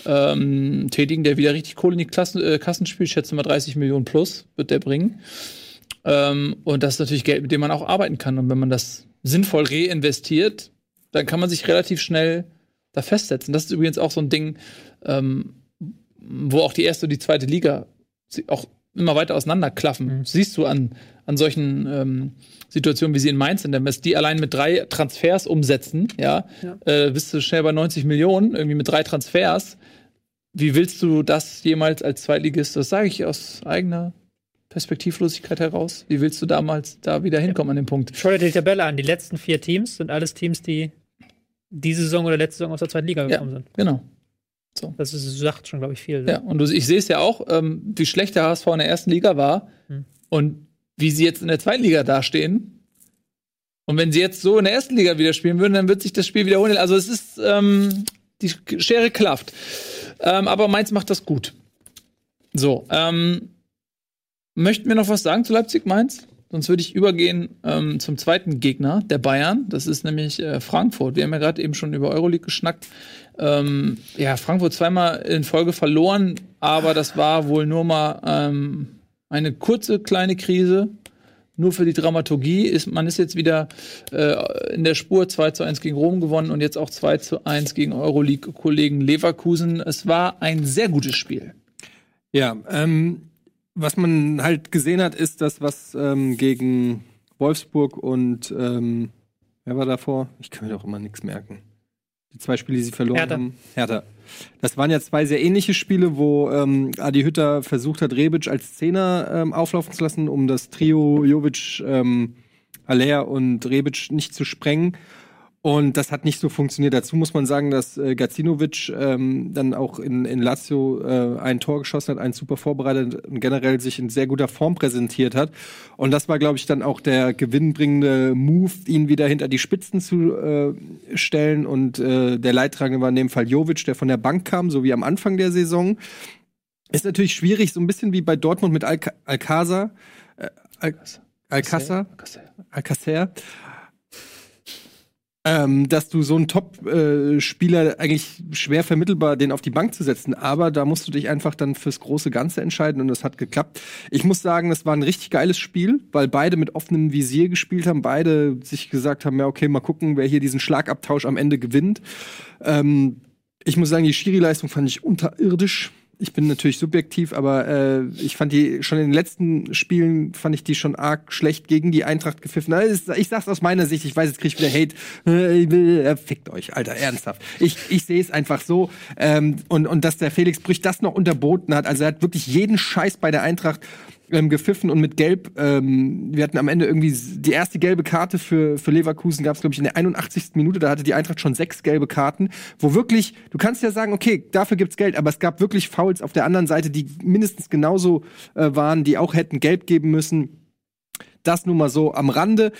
ähm, tätigen, der wieder richtig Kohle in die Klassen, äh, Kassen spielt. Ich schätze mal 30 Millionen plus wird der bringen. Ähm, und das ist natürlich Geld, mit dem man auch arbeiten kann. Und wenn man das sinnvoll reinvestiert, dann kann man sich relativ schnell da festsetzen. Das ist übrigens auch so ein Ding, ähm, wo auch die erste und die zweite Liga auch immer weiter auseinanderklaffen. Siehst du an, an solchen ähm, Situationen, wie sie in Mainz sind, wenn die allein mit drei Transfers umsetzen, ja, Äh, bist du schnell bei 90 Millionen, irgendwie mit drei Transfers. Wie willst du das jemals als Zweitligist, das sage ich aus eigener Perspektivlosigkeit heraus, wie willst du damals da wieder hinkommen an den Punkt? Schau dir die Tabelle an. Die letzten vier Teams sind alles Teams, die diese Saison oder letzte Saison aus der zweiten Liga Ja, gekommen sind. genau. Das ist, sagt schon, glaube ich, viel. Ja, und du, ich sehe es ja auch, ähm, wie schlecht der HSV in der ersten Liga war Hm. und wie sie jetzt in der zweiten Liga dastehen. Und wenn sie jetzt so in der ersten Liga wieder spielen würden, dann wird sich das Spiel wiederholen. Also es ist ähm, die Schere klafft. Ähm, aber Mainz macht das gut. So, ähm, möchten wir noch was sagen zu Leipzig-Mainz? Sonst würde ich übergehen ähm, zum zweiten Gegner der Bayern. Das ist nämlich äh, Frankfurt. Wir haben ja gerade eben schon über Euroleague geschnackt. Ähm, ja, Frankfurt zweimal in Folge verloren, aber das war wohl nur mal ähm, eine kurze kleine Krise. Nur für die Dramaturgie ist man ist jetzt wieder äh, in der Spur 2 zu 1 gegen Rom gewonnen und jetzt auch 2 zu 1 gegen Euroleague-Kollegen Leverkusen. Es war ein sehr gutes Spiel. Ja, ähm, was man halt gesehen hat, ist das, was ähm, gegen Wolfsburg und ähm, wer war davor? Ich kann mir doch immer nichts merken. Die zwei Spiele, die sie verloren Hertha. haben. Hertha. Das waren ja zwei sehr ähnliche Spiele, wo ähm, Adi Hütter versucht hat, Rebic als Zehner ähm, auflaufen zu lassen, um das Trio Jovic, ähm, Aller und Rebic nicht zu sprengen. Und das hat nicht so funktioniert. Dazu muss man sagen, dass äh, Gacinovic ähm, dann auch in, in Lazio äh, ein Tor geschossen hat, einen super vorbereitet und generell sich in sehr guter Form präsentiert hat. Und das war, glaube ich, dann auch der gewinnbringende Move, ihn wieder hinter die Spitzen zu äh, stellen. Und äh, der Leidtragende war in dem Fall Jovic, der von der Bank kam, so wie am Anfang der Saison. Ist natürlich schwierig, so ein bisschen wie bei Dortmund mit Alca Alcázar. Äh, Al Alcázar. Alcacer, ähm, dass du so einen Top-Spieler eigentlich schwer vermittelbar den auf die Bank zu setzen, aber da musst du dich einfach dann fürs große Ganze entscheiden und das hat geklappt. Ich muss sagen, das war ein richtig geiles Spiel, weil beide mit offenem Visier gespielt haben, beide sich gesagt haben, ja okay, mal gucken, wer hier diesen Schlagabtausch am Ende gewinnt. Ähm, ich muss sagen, die Schiri-Leistung fand ich unterirdisch. Ich bin natürlich subjektiv, aber äh, ich fand die schon in den letzten Spielen fand ich die schon arg schlecht gegen die Eintracht gepfiffen. Ist- Ich sag's aus meiner Sicht, ich weiß, jetzt krieg ich wieder Hate. Äh, äh, Fickt euch, Alter, ernsthaft. Ich, ich sehe es einfach so. Ähm, und, und dass der Felix Brüch das noch unterboten hat, also er hat wirklich jeden Scheiß bei der Eintracht ähm, gepfiffen und mit Gelb. Ähm, wir hatten am Ende irgendwie die erste gelbe Karte für, für Leverkusen gab es, glaube ich, in der 81. Minute. Da hatte die Eintracht schon sechs gelbe Karten, wo wirklich, du kannst ja sagen, okay, dafür gibt's Geld, aber es gab wirklich Fouls auf der anderen Seite, die mindestens genauso äh, waren, die auch hätten Gelb geben müssen. Das nun mal so am Rande.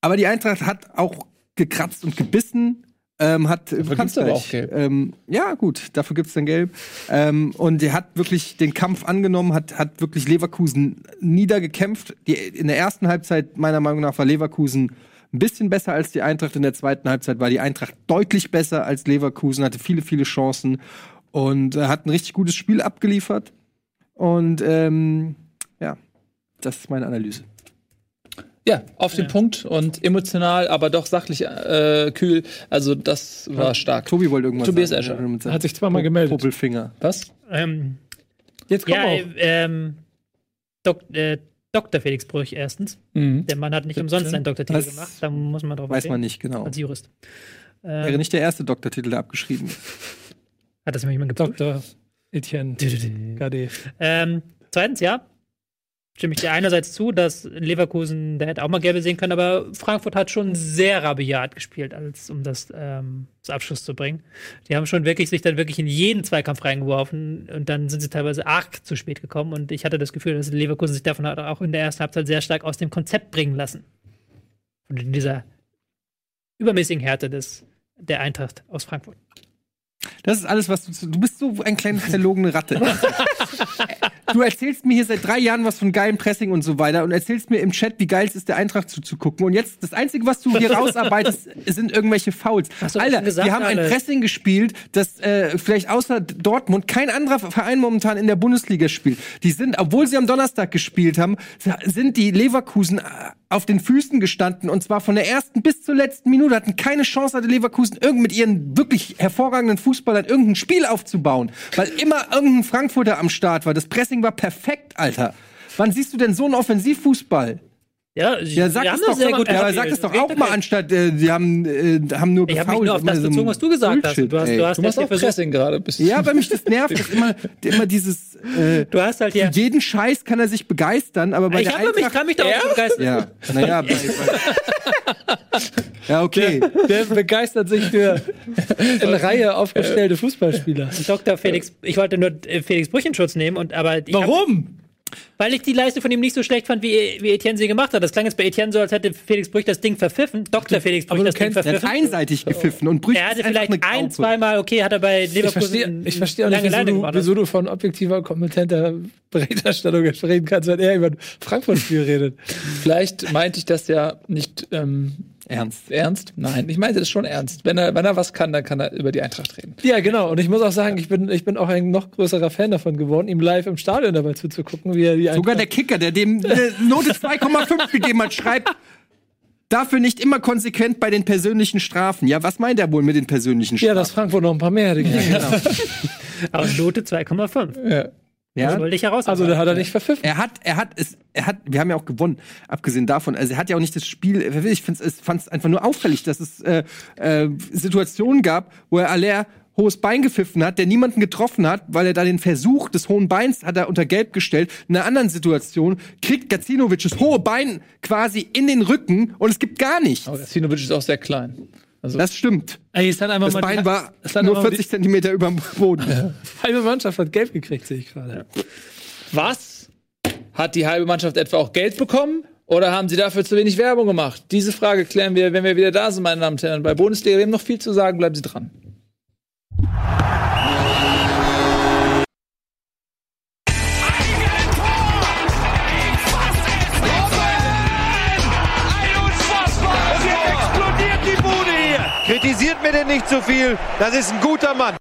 Aber die Eintracht hat auch gekratzt und gebissen. Ähm, hat, gibt's kannst aber auch Gelb. Ähm, ja, gut, dafür gibt's dann Gelb. Ähm, und er hat wirklich den Kampf angenommen, hat, hat wirklich Leverkusen niedergekämpft. Die, in der ersten Halbzeit, meiner Meinung nach, war Leverkusen ein bisschen besser als die Eintracht. In der zweiten Halbzeit war die Eintracht deutlich besser als Leverkusen, hatte viele, viele Chancen und äh, hat ein richtig gutes Spiel abgeliefert. Und ähm, ja, das ist meine Analyse. Ja, auf den Punkt und emotional, aber doch sachlich äh, kühl. Also das war stark. Tobi wollte irgendwas Tobias sagen. Escher. Hat sich zweimal gemeldet. Popelfinger. Was? Ähm, Jetzt komm ja, auf. äh, ähm, Dok äh, Dr. Felix Brüch erstens. Mhm. Der Mann hat nicht umsonst seinen Doktortitel gemacht. Da muss man drauf Weiß man nicht genau. Als Jurist. Wäre Ähm, nicht der erste Doktortitel, der abgeschrieben ist. hat das jemand geprüft? Dr. Etienne Gade. Ähm, zweitens, ja, stimme ich dir einerseits zu, dass Leverkusen, der hätte auch mal gelbe sehen können, aber Frankfurt hat schon sehr rabiat gespielt, als um das ähm, zum Abschluss zu bringen. Die haben schon wirklich sich dann wirklich in jeden Zweikampf reingeworfen und dann sind sie teilweise arg zu spät gekommen und ich hatte das Gefühl, dass Leverkusen sich davon hat auch in der ersten Halbzeit sehr stark aus dem Konzept bringen lassen. Und in dieser übermäßigen Härte des, der Eintracht aus Frankfurt. Das ist alles, was du. zu- Du bist so ein kleine verlogene Ratte. du erzählst mir hier seit drei Jahren was von geilem Pressing und so weiter und erzählst mir im Chat, wie geil es ist, der Eintracht zuzugucken. Und jetzt, das Einzige, was du hier rausarbeitest, sind irgendwelche Fouls. Hast du Alter, gesagt, wir haben ein alle? Pressing gespielt, das äh, vielleicht außer Dortmund kein anderer Verein momentan in der Bundesliga spielt. Die sind, obwohl sie am Donnerstag gespielt haben, sind die Leverkusen äh, auf den Füßen gestanden und zwar von der ersten bis zur letzten Minute hatten keine Chance hatte Leverkusen irgend mit ihren wirklich hervorragenden Fußballern irgendein Spiel aufzubauen, weil immer irgendein Frankfurter am Start war. Das Pressing war perfekt, Alter. Wann siehst du denn so einen Offensivfußball? Ja, Ja, sag es doch, ja, aber sag es doch auch mal anstatt, äh, die haben, äh, haben nur Ich habe mich nur auf das Immer so bezogen, was du gesagt hast. Bullshit, Du hast, ey. du hast Du machst auch Pressing gerade. Bist Ja, aber mich das nervt, dass immer, immer dieses, äh, du hast halt für hier. jeden Scheiß kann er sich begeistern, aber bei Ich der habe mich, Eintracht, kann mich darauf begeistern. ja, naja, bei, bei, ja, okay. Der begeistert sich für in Reihe aufgestellte Fußballspieler. Dr. Felix, ich wollte nur äh, Felix Brüch in Schutz nehmen, und, aber ich hab, Warum? Weil ich die Leistung von ihm nicht so schlecht fand, wie, wie Etienne sie gemacht hat. Das klang jetzt bei Etienne so, als hätte Felix Brüch das Ding verpfiffen. Dr. Felix Brüch aber du das Ding kennst- Er hat verpfiffen. einseitig gepfiffen und Brüch Er hatte vielleicht eine ein, zweimal, okay, hat er bei Ich Leverkusen verstehe, ich verstehe auch nicht, wieso du, wieso du von objektiver, kompetenter Berichterstattung reden kannst, wenn er über ein Frankfurt-Spiel redet. Vielleicht meinte ich das ja nicht ähm, Ernst. ernst. Nein, ich meinte das schon ernst. Wenn er, wenn er was kann, dann kann er über die Eintracht reden. Ja, genau. Und ich muss auch sagen, ich bin, ich bin auch ein noch größerer Fan davon geworden, ihm live im Stadion dabei zuzugucken, wie er die Sogar der Eintracht- Kicker, der dem eine Note 2,5 gegeben hat, schreibt, dafür nicht immer konsequent bei den persönlichen Strafen. Ja, was meint er wohl mit den persönlichen Ja, Strafen? dass Frankfurt noch ein paar mehr hätte gekriegt. Aber Note 2,5. Ja. Ja, Das wollte ich heraus. Also, da hat er nicht verpfiffen. Er hat, er hat es, er hat, wir haben ja auch gewonnen, abgesehen davon. Also er hat ja auch nicht das Spiel. Ich fand es einfach nur auffällig, dass es äh, äh, Situationen gab, wo er Aller hohes Bein gepfiffen hat, der niemanden getroffen hat, weil er da den Versuch des hohen Beins hat er unter Gelb gestellt. In einer anderen Situation kriegt Gacinovic das hohe Bein quasi in den Rücken und es gibt gar nichts. Aber Sinovic ist auch sehr klein. Also, Das stimmt. Ey, es hat einfach Das mal Bein war es hat nur einfach 40 Zentimeter über dem Boden. Die halbe Mannschaft hat gelb gekriegt, sehe ich gerade. was? Hat die halbe Mannschaft etwa auch Geld bekommen? Oder haben sie dafür zu wenig Werbung gemacht? Diese Frage klären wir, wenn wir wieder da sind, meine Damen und Herren. Bei Bundesliga, wir haben noch viel zu sagen, bleiben Sie dran. Mir denn nicht zu viel. Das ist ein guter Mann.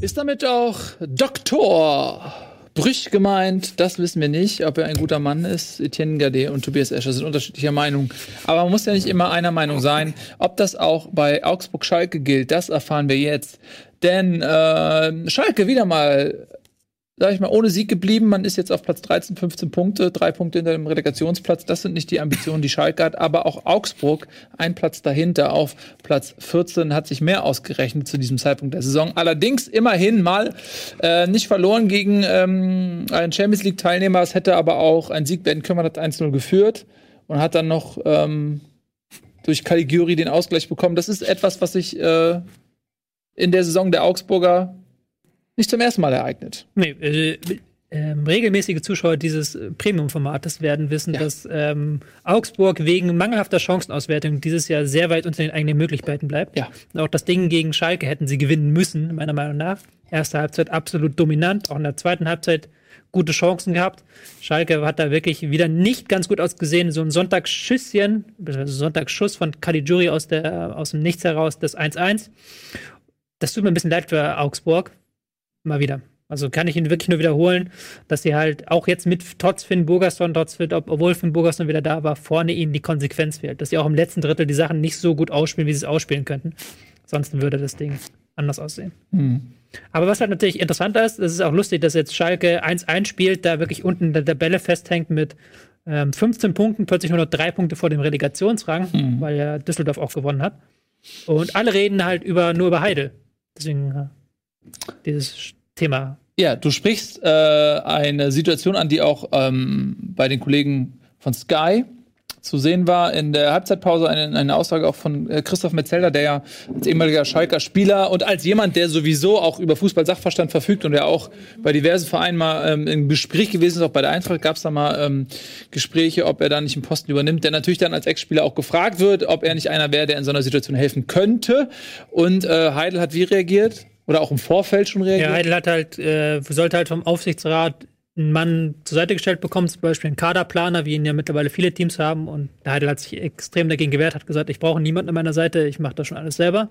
Ist damit auch Doktor Brüch gemeint? Das wissen wir nicht, ob er ein guter Mann ist. Etienne Gade und Tobias Escher sind unterschiedlicher Meinung. Aber man muss ja nicht immer einer Meinung sein. Ob das auch bei Augsburg-Schalke gilt, das erfahren wir jetzt. Denn äh, Schalke wieder mal sag ich mal, ohne Sieg geblieben. Man ist jetzt auf Platz 13, 15 Punkte, drei Punkte hinter dem Relegationsplatz. Das sind nicht die Ambitionen, die Schalke hat. Aber auch Augsburg, ein Platz dahinter, auf Platz 14, hat sich mehr ausgerechnet zu diesem Zeitpunkt der Saison. Allerdings immerhin mal äh, nicht verloren gegen ähm, einen Champions League-Teilnehmer. Es hätte aber auch ein Sieg werden können. Man hat 1-0 geführt und hat dann noch ähm, durch Caligiuri den Ausgleich bekommen. Das ist etwas, was sich äh, in der Saison der Augsburger nicht zum ersten Mal ereignet. Nee, äh, ähm, regelmäßige Zuschauer dieses äh, Premium-Formates werden wissen, Ja. dass ähm, Augsburg wegen mangelhafter Chancenauswertung dieses Jahr sehr weit unter den eigenen Möglichkeiten bleibt. Ja. Und auch das Ding gegen Schalke hätten sie gewinnen müssen, meiner Meinung nach. Erste Halbzeit absolut dominant, auch in der zweiten Halbzeit gute Chancen gehabt. Schalke hat da wirklich wieder nicht ganz gut ausgesehen. So ein Sonntagsschüsschen, beziehungsweise Sonntagsschuss von Caligiuri aus, der, aus dem Nichts heraus, das 1-1. Das tut mir ein bisschen leid für Augsburg. Mal wieder. Also kann ich ihn wirklich nur wiederholen, dass sie halt auch jetzt mit trotz Finn Burgerson, trotz Finn, ob- obwohl Finn Burgerson wieder da war, vorne ihnen die Konsequenz fehlt. Dass sie auch im letzten Drittel die Sachen nicht so gut ausspielen, wie sie es ausspielen könnten. Sonst würde das Ding anders aussehen. Aber was halt natürlich interessanter ist, es ist auch lustig, dass jetzt Schalke 1-1 spielt, da wirklich unten in der Tabelle festhängt mit ähm, 15 Punkten, plötzlich nur noch drei Punkte vor dem Relegationsrang, weil ja Düsseldorf auch gewonnen hat. Und alle reden halt über, nur über Heidel. Deswegen dieses Thema. Ja, du sprichst äh, eine Situation an, die auch ähm, bei den Kollegen von Sky zu sehen war. In der Halbzeitpause eine, eine Aussage auch von äh, Christoph Metzelder, der ja als ehemaliger Schalker Spieler und als jemand, der sowieso auch über Fußball-Sachverstand verfügt und der auch bei diversen Vereinen mal ähm, im Gespräch gewesen ist, auch bei der Eintracht gab es da mal ähm, Gespräche, ob er da nicht einen Posten übernimmt, der natürlich dann als Ex-Spieler auch gefragt wird, ob er nicht einer wäre, der in so einer Situation helfen könnte. Und äh, Heidel hat wie reagiert? Oder auch im Vorfeld schon reagiert? Ja, Heidel hat halt, äh, sollte halt vom Aufsichtsrat einen Mann zur Seite gestellt bekommen, zum Beispiel einen Kaderplaner, wie ihn ja mittlerweile viele Teams haben. Und der Heidel hat sich extrem dagegen gewehrt, hat gesagt, ich brauche niemanden an meiner Seite, ich mache das schon alles selber.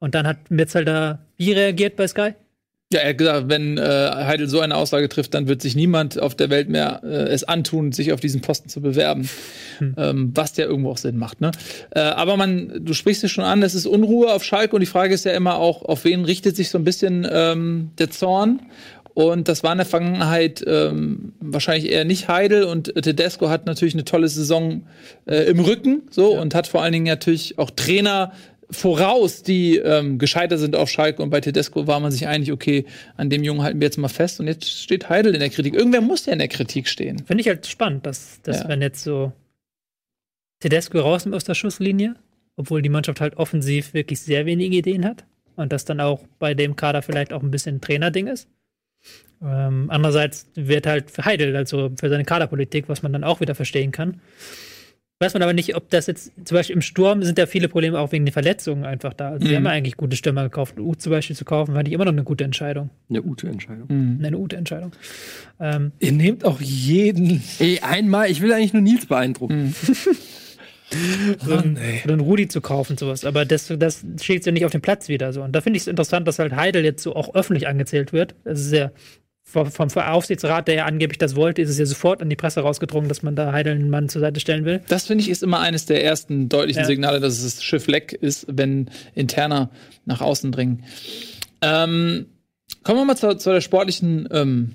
Und dann hat Metzelder wie reagiert bei Sky? Ja, er hat gesagt, wenn äh, Heidel so eine Aussage trifft, dann wird sich niemand auf der Welt mehr äh, es antun, sich auf diesen Posten zu bewerben. Ähm, was ja irgendwo auch Sinn macht. Ne? Äh, aber man, du sprichst es schon an, es ist Unruhe auf Schalke und die Frage ist ja immer auch, auf wen richtet sich so ein bisschen ähm, der Zorn? Und das war in der Vergangenheit ähm, wahrscheinlich eher nicht Heidel und Tedesco hat natürlich eine tolle Saison äh, im Rücken so und hat vor allen Dingen natürlich auch Trainer voraus, die ähm, gescheitert sind auf Schalke und bei Tedesco war man sich einig, okay, an dem Jungen halten wir jetzt mal fest und jetzt steht Heidel in der Kritik. Irgendwer muss ja in der Kritik stehen. Finde ich halt spannend, dass, dass Ja. wenn jetzt so Tedesco rausnimmt aus der Schusslinie, obwohl die Mannschaft halt offensiv wirklich sehr wenige Ideen hat und das dann auch bei dem Kader vielleicht auch ein bisschen ein Trainerding ist. Ähm, andererseits wird halt für Heidel, also für seine Kaderpolitik, was man dann auch wieder verstehen kann. Weiß man aber nicht, ob das jetzt, zum Beispiel im Sturm sind ja viele Probleme auch wegen den Verletzungen einfach da. Also, sie Mhm. haben ja eigentlich gute Stürmer gekauft. U zum Beispiel zu kaufen, fand ich immer noch eine gute Entscheidung. Eine gute Entscheidung. Eine gute Entscheidung. Ähm, Ihr nehmt auch jeden. Ey, einmal, ich will eigentlich nur Nils beeindrucken. so einen, oder einen Rudi zu kaufen, sowas. Aber das, das steht ja nicht auf dem Platz wieder so. Und da finde ich es interessant, dass halt Heidel jetzt so auch öffentlich angezählt wird. Das ist ja vom, Aufsichtsrat, der ja angeblich das wollte, ist es ja sofort an die Presse rausgedrungen, dass man da Heidel einen Mann zur Seite stellen will. Das finde ich ist immer eines der ersten deutlichen Ja. Signale, dass das Schiff leck ist, wenn Interner nach außen dringen. Ähm, kommen wir mal zu, zu der sportlichen ähm,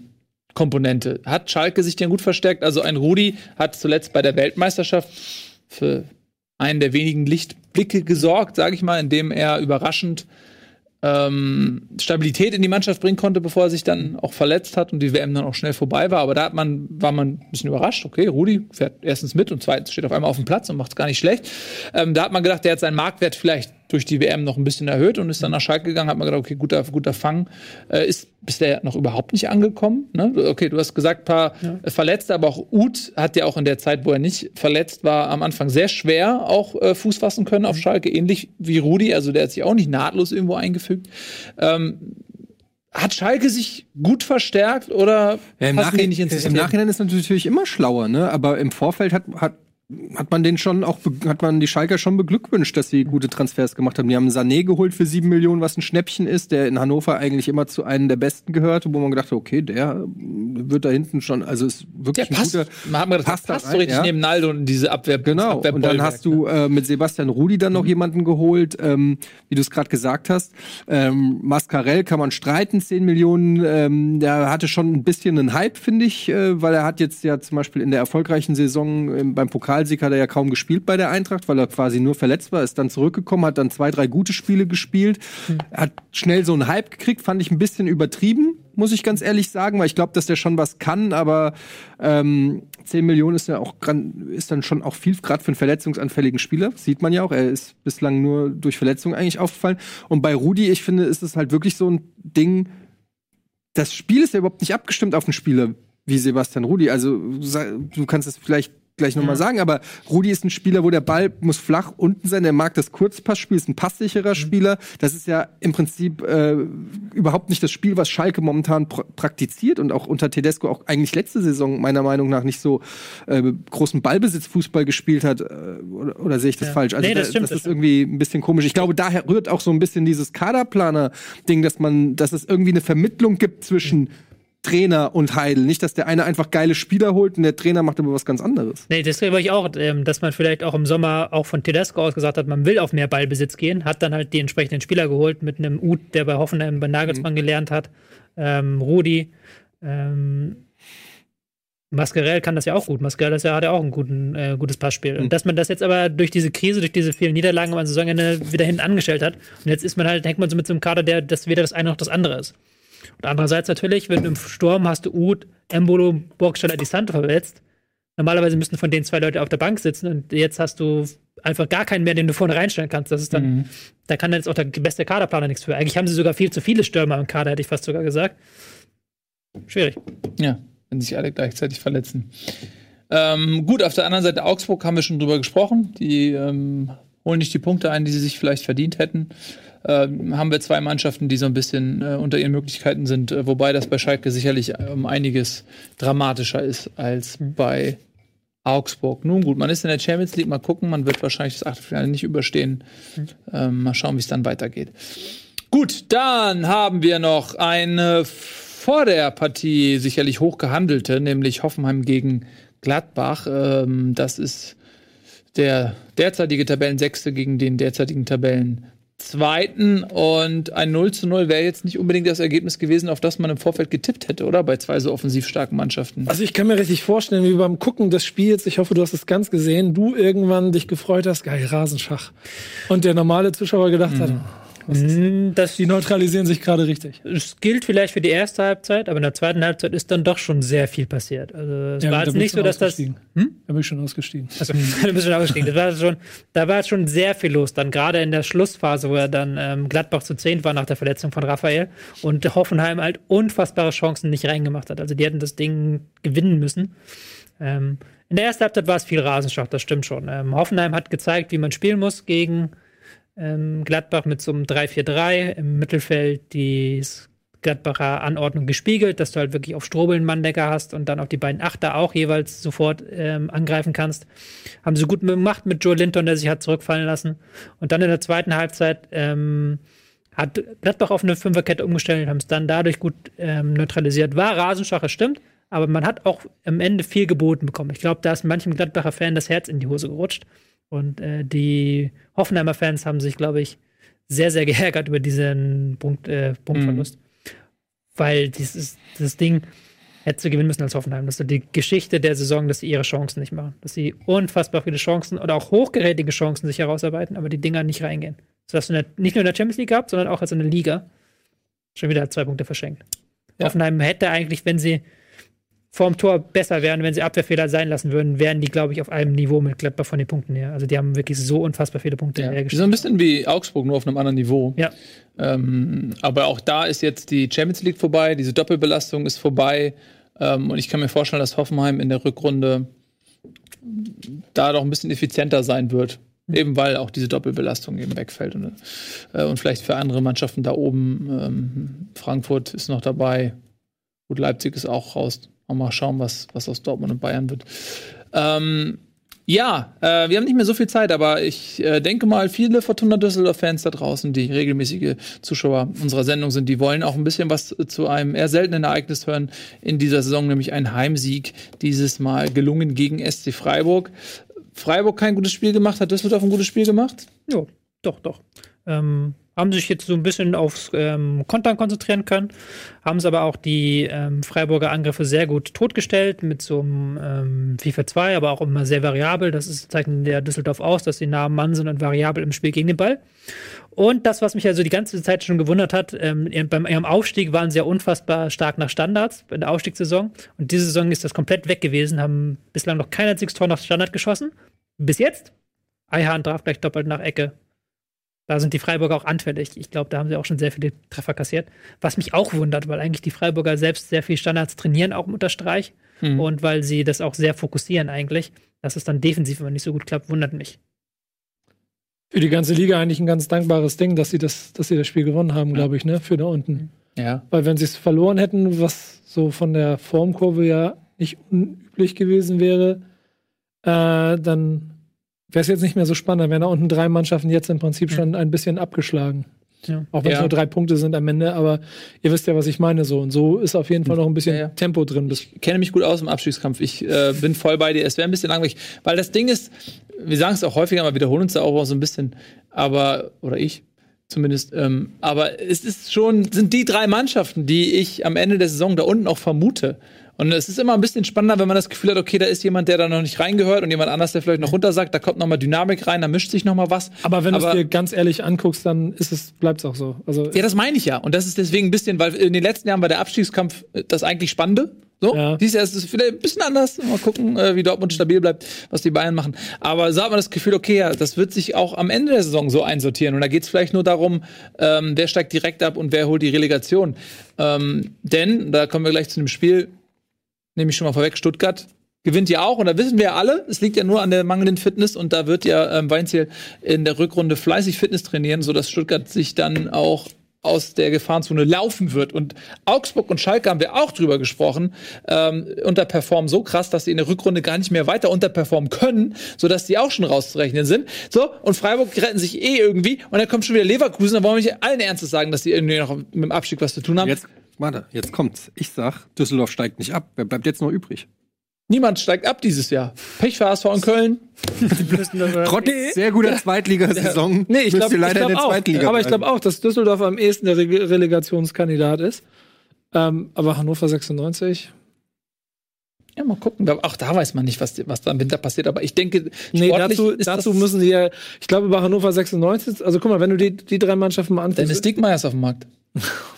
Komponente. Hat Schalke sich denn gut verstärkt? Also ein Rudi hat zuletzt bei der Weltmeisterschaft für einen der wenigen Lichtblicke gesorgt, sage ich mal, indem er überraschend ähm, Stabilität in die Mannschaft bringen konnte, bevor er sich dann auch verletzt hat und die WM dann auch schnell vorbei war. Aber da hat man, war man ein bisschen überrascht. Okay, Rudi fährt erstens mit und zweitens steht auf einmal auf dem Platz und macht es gar nicht schlecht. Ähm, da hat man gedacht, der hat seinen Marktwert vielleicht durch die WM noch ein bisschen erhöht und ist dann nach Schalke gegangen, hat man gedacht, okay, guter, guter Fang. Äh, ist bisher noch überhaupt nicht angekommen. Ne? Okay, du hast gesagt, paar äh, Verletzte, aber auch Uth hat ja auch in der Zeit, wo er nicht verletzt war, am Anfang sehr schwer auch äh, Fuß fassen können auf Schalke, ähnlich wie Rudi, also der hat sich auch nicht nahtlos irgendwo eingefügt. Ähm, hat Schalke sich gut verstärkt oder Ja, im, Nachhinein, nicht ins Im? Nachhinein ist man natürlich immer schlauer, ne? Aber im Vorfeld hat, hat hat man den schon auch, hat man die Schalker schon beglückwünscht, dass sie gute Transfers gemacht haben. Die haben Sané geholt für sieben Millionen, was ein Schnäppchen ist, der in Hannover eigentlich immer zu einem der Besten gehörte, wo man gedacht hat, okay, der wird da hinten schon, also ist Der wirklich ein passt. guter. Man hat gedacht, passt der da passt so rein, richtig ja. neben Naldo und diese Abwehr. Genau. Abwehr Und dann hast du äh, mit Sebastian Rudi dann noch jemanden geholt, ähm, wie du es gerade gesagt hast. Ähm, Mascarell kann man streiten, 10 Millionen. Ähm, der hatte schon ein bisschen einen Hype, finde ich, äh, weil er hat jetzt ja zum Beispiel in der erfolgreichen Saison ähm, beim Pokalsieg hat er ja kaum gespielt bei der Eintracht, weil er quasi nur verletzt war, ist dann zurückgekommen, hat dann zwei, drei gute Spiele gespielt, hat schnell so einen Hype gekriegt, fand ich ein bisschen übertrieben, muss ich ganz ehrlich sagen, weil ich glaube, dass der schon was kann, aber ähm, 10 Millionen ist ja auch ist dann schon auch viel, gerade für einen verletzungsanfälligen Spieler. Sieht man ja auch. Er ist bislang nur durch Verletzungen eigentlich aufgefallen. Und bei Rudi, ich finde, ist es halt wirklich so ein Ding. Das Spiel ist ja überhaupt nicht abgestimmt auf einen Spieler wie Sebastian Rudi. Also du kannst es vielleicht gleich nochmal sagen, aber Rudi ist ein Spieler, wo der Ball muss flach unten sein. Der mag das Kurzpassspiel, ist ein passsicherer Spieler. Das ist ja im Prinzip äh, überhaupt nicht das Spiel, was Schalke momentan pr praktiziert und auch unter Tedesco auch eigentlich letzte Saison meiner Meinung nach nicht so äh, großen Ballbesitzfußball gespielt hat. Äh, oder, oder sehe ich das Ja. falsch? Also Nee, das da, stimmt, das das ist stimmt. irgendwie ein bisschen komisch. Ich glaube, daher rührt auch so ein bisschen dieses Kaderplaner-Ding, dass man, dass es irgendwie eine Vermittlung gibt zwischen Trainer und Heidel. Nicht, dass der eine einfach geile Spieler holt und der Trainer macht aber was ganz anderes. Nee, das glaube ich auch, ähm, dass man vielleicht auch im Sommer auch von Tedesco aus gesagt hat, man will auf mehr Ballbesitz gehen, hat dann halt die entsprechenden Spieler geholt mit einem Uth, der bei Hoffenheim bei Nagelsmann Mhm. gelernt hat, ähm, Rudi, ähm, Mascarell kann das ja auch gut. Mascarell ist ja, hat ja auch ein guten, äh, gutes Passspiel. Mhm. Und dass man das jetzt aber durch diese Krise, durch diese vielen Niederlagen am Saisonende wieder hinten angestellt hat. Und jetzt ist man halt, hängt man so mit so einem Kader, der das weder das eine noch das andere ist. Und andererseits natürlich, wenn du im Sturm hast du Uth, Embolo, Burgstaller, Di Santo verletzt. Normalerweise müssten von den zwei Leute auf der Bank sitzen und jetzt hast du einfach gar keinen mehr, den du vorne reinstellen kannst. Das ist dann, da kann dann jetzt auch der beste Kaderplaner nichts für. Eigentlich haben sie sogar viel zu viele Stürmer im Kader, hätte ich fast sogar gesagt. Schwierig. Ja, wenn sich alle gleichzeitig verletzen. Ähm, gut, auf der anderen Seite Augsburg haben wir schon drüber gesprochen. Die ähm, holen nicht die Punkte ein, die sie sich vielleicht verdient hätten. Ähm, haben wir zwei Mannschaften, die so ein bisschen äh, unter ihren Möglichkeiten sind, äh, wobei das bei Schalke sicherlich um einiges dramatischer ist als bei Augsburg. Nun gut, man ist in der Champions League, mal gucken, man wird wahrscheinlich das Achtelfinale nicht überstehen. Ähm, mal schauen, wie es dann weitergeht. Gut, dann haben wir noch eine vor der Partie sicherlich hoch gehandelte, nämlich Hoffenheim gegen Gladbach. Ähm, das ist der derzeitige Tabellensechste gegen den derzeitigen Tabellenzweiten. Und ein 0 zu 0 wäre jetzt nicht unbedingt das Ergebnis gewesen, auf das man im Vorfeld getippt hätte, oder? Bei zwei so offensiv starken Mannschaften. Also ich kann mir richtig vorstellen, wie beim Gucken des Spiels, ich hoffe, du hast es ganz gesehen, du irgendwann dich gefreut hast, geil, Rasenschach. Und der normale Zuschauer gedacht hat, was ist, Mm, Das, die neutralisieren sich gerade richtig. das gilt vielleicht für die erste Halbzeit, aber in der zweiten Halbzeit ist dann doch schon sehr viel passiert. Also es Ja, war da jetzt nicht ich so, dass das. ausgestiegen. Da bin ich schon ausgestiegen. Also, du bist schon ausgestiegen. Das war schon, da war schon sehr viel los. Dann gerade in der Schlussphase, wo er dann ähm, Gladbach zu 10 war nach der Verletzung von Raphael und Hoffenheim halt unfassbare Chancen nicht reingemacht hat. Also die hätten das Ding gewinnen müssen. Ähm, in der ersten Halbzeit war es viel Rasenschach, das stimmt schon. Ähm, Hoffenheim hat gezeigt, wie man spielen muss gegen ähm, Gladbach mit so einem 3-4-3. Im Mittelfeld die Gladbacher Anordnung gespiegelt, dass du halt wirklich auf Strobel einen Manndecker hast und dann auch die beiden Achter auch jeweils sofort ähm, angreifen kannst. Haben sie gut gemacht mit Joe Linton, der sich hat zurückfallen lassen. Und dann in der zweiten Halbzeit ähm, hat Gladbach auf eine Fünferkette umgestellt, haben es dann dadurch gut ähm, neutralisiert. War Rasenschach, es stimmt, aber man hat auch am Ende viel geboten bekommen. Ich glaube, da ist manchem Gladbacher Fan das Herz in die Hose gerutscht. Und äh, die Hoffenheimer Fans haben sich, glaube ich, sehr, sehr geärgert über diesen Punkt, äh, Punktverlust. Weil dieses, dieses Ding hätte sie gewinnen müssen als Hoffenheim. Das ist die Geschichte der Saison, dass sie ihre Chancen nicht machen. Dass sie unfassbar viele Chancen oder auch hochgerätige Chancen sich herausarbeiten, aber die Dinger nicht reingehen. Das hast du der, nicht nur in der Champions League gehabt, sondern auch als in der Liga. Schon wieder zwei Punkte verschenkt. Ja. Hoffenheim hätte eigentlich, wenn sie vorm Tor besser wären, wenn sie Abwehrfehler sein lassen würden, wären die, glaube ich, auf einem Niveau mit Gladbach von den Punkten her. Also die haben wirklich so unfassbar viele Punkte Ja. Hergestellt. sind ein bisschen wie Augsburg, nur auf einem anderen Niveau. Ja. Ähm, aber auch da ist jetzt die Champions League vorbei, diese Doppelbelastung ist vorbei. Ähm, und ich kann mir vorstellen, dass Hoffenheim in der Rückrunde da doch ein bisschen effizienter sein wird. Eben weil auch diese Doppelbelastung eben wegfällt. Und, äh, und vielleicht für andere Mannschaften da oben, ähm, Frankfurt ist noch dabei. Gut, Leipzig ist auch raus. Auch mal schauen, was, was aus Dortmund und Bayern wird. Ähm, Ja, äh, wir haben nicht mehr so viel Zeit, aber ich äh, denke mal, viele Fortuna Düsseldorf-Fans da draußen, die regelmäßige Zuschauer unserer Sendung sind, die wollen auch ein bisschen was zu einem eher seltenen Ereignis hören in dieser Saison, nämlich ein Heimsieg, dieses Mal gelungen gegen SC Freiburg. Freiburg kein gutes Spiel gemacht, hat Düsseldorf ein gutes Spiel gemacht? Ja, doch, doch. Ähm, haben sich jetzt so ein bisschen aufs ähm, Kontern konzentrieren können, haben es aber auch die ähm, Freiburger Angriffe sehr gut totgestellt mit so einem ähm, FIFA 2, aber auch immer sehr variabel. Das ist, zeichnet der Düsseldorf aus, dass sie nah am Mann sind und variabel im Spiel gegen den Ball. Und das, was mich also die ganze Zeit schon gewundert hat, ähm, beim ihrem Aufstieg waren sie ja unfassbar stark nach Standards in der Aufstiegssaison. Und diese Saison ist das komplett weg gewesen, haben bislang noch kein einziges Tor nach Standard geschossen. Bis jetzt. Eihahn traf gleich doppelt nach Ecke. Da sind die Freiburger auch anfällig. Ich glaube, da haben sie auch schon sehr viele Treffer kassiert. Was mich auch wundert, weil eigentlich die Freiburger selbst sehr viel Standards trainieren, auch unter Streich. Mhm. Und weil sie das auch sehr fokussieren eigentlich. Dass es dann defensiv immer nicht so gut klappt, wundert mich. Für die ganze Liga eigentlich ein ganz dankbares Ding, dass sie das, dass sie das Spiel gewonnen haben, glaube ich, ne? Für da unten. Ja. Weil wenn sie es verloren hätten, was so von der Formkurve ja nicht unüblich gewesen wäre, äh, dann wäre es jetzt nicht mehr so spannend. Dann wären da unten drei Mannschaften jetzt im Prinzip schon ein bisschen abgeschlagen. Ja. Auch wenn es Ja. nur drei Punkte sind am Ende, aber ihr wisst ja, was ich meine so. Und so ist auf jeden Fall noch ein bisschen Ja, ja. Tempo drin. Ich kenne mich gut aus im Abstiegskampf. Ich äh, bin voll bei dir. Es wäre ein bisschen langweilig. Weil das Ding ist, wir sagen es auch häufiger, aber wiederholen uns da auch so ein bisschen. Aber, oder ich zumindest. Ähm, aber es ist schon, sind die drei Mannschaften, die ich am Ende der Saison da unten auch vermute. Und es ist immer ein bisschen spannender, wenn man das Gefühl hat, okay, da ist jemand, der da noch nicht reingehört und jemand anders, der vielleicht noch runter sagt, da kommt noch mal Dynamik rein, da mischt sich noch mal was. aber wenn du es dir ganz ehrlich anguckst, dann ist es, bleibt es auch so. Also Ja, das meine ich ja. Und das ist deswegen ein bisschen, weil in den letzten Jahren war der Abstiegskampf äh, das eigentlich Spannende. So, Ja. dieses Jahr ist es vielleicht ein bisschen anders. Mal gucken, äh, wie Dortmund stabil bleibt, was die Bayern machen. Aber so hat man das Gefühl, okay, ja, das wird sich auch am Ende der Saison so einsortieren. Und da geht es vielleicht nur darum, ähm, wer steigt direkt ab und wer holt die Relegation. Ähm, denn, da kommen wir gleich zu dem Spiel, nehme ich schon mal vorweg, Stuttgart gewinnt ja auch. Und da wissen wir ja alle, es liegt ja nur an der mangelnden Fitness. Und da wird ja ähm, Weinziel in der Rückrunde fleißig Fitness trainieren, sodass Stuttgart sich dann auch aus der Gefahrenzone laufen wird. Und Augsburg und Schalke haben wir auch drüber gesprochen, ähm, unterperformen so krass, dass sie in der Rückrunde gar nicht mehr weiter unterperformen können, sodass die auch schon rauszurechnen sind. So, und Freiburg retten sich eh irgendwie. Und dann kommt schon wieder Leverkusen. Da wollen wir nicht allen Ernstes sagen, dass die irgendwie noch mit dem Abstieg was zu tun haben. Jetzt, warte, jetzt kommt's. Ich sag, Düsseldorf steigt nicht ab. Wer bleibt jetzt noch übrig? Niemand steigt ab dieses Jahr. Pech für HSV in Köln. Trotz sehr guter Zweitligasaison Nee, ich glaube der auch. Zweitliga Aber ich glaube auch, dass Düsseldorf am ehesten der Re Relegationskandidat ist. Ähm, aber Hannover 96. Ja, mal gucken. Auch da weiß man nicht, was, was da im Winter passiert. Aber ich denke, Nee, dazu, ist dazu das, müssen sie ja, ich glaube, bei Hannover 96, also guck mal, wenn du die, die drei Mannschaften mal Dennis anguckst. Diekmeyer auf dem Markt.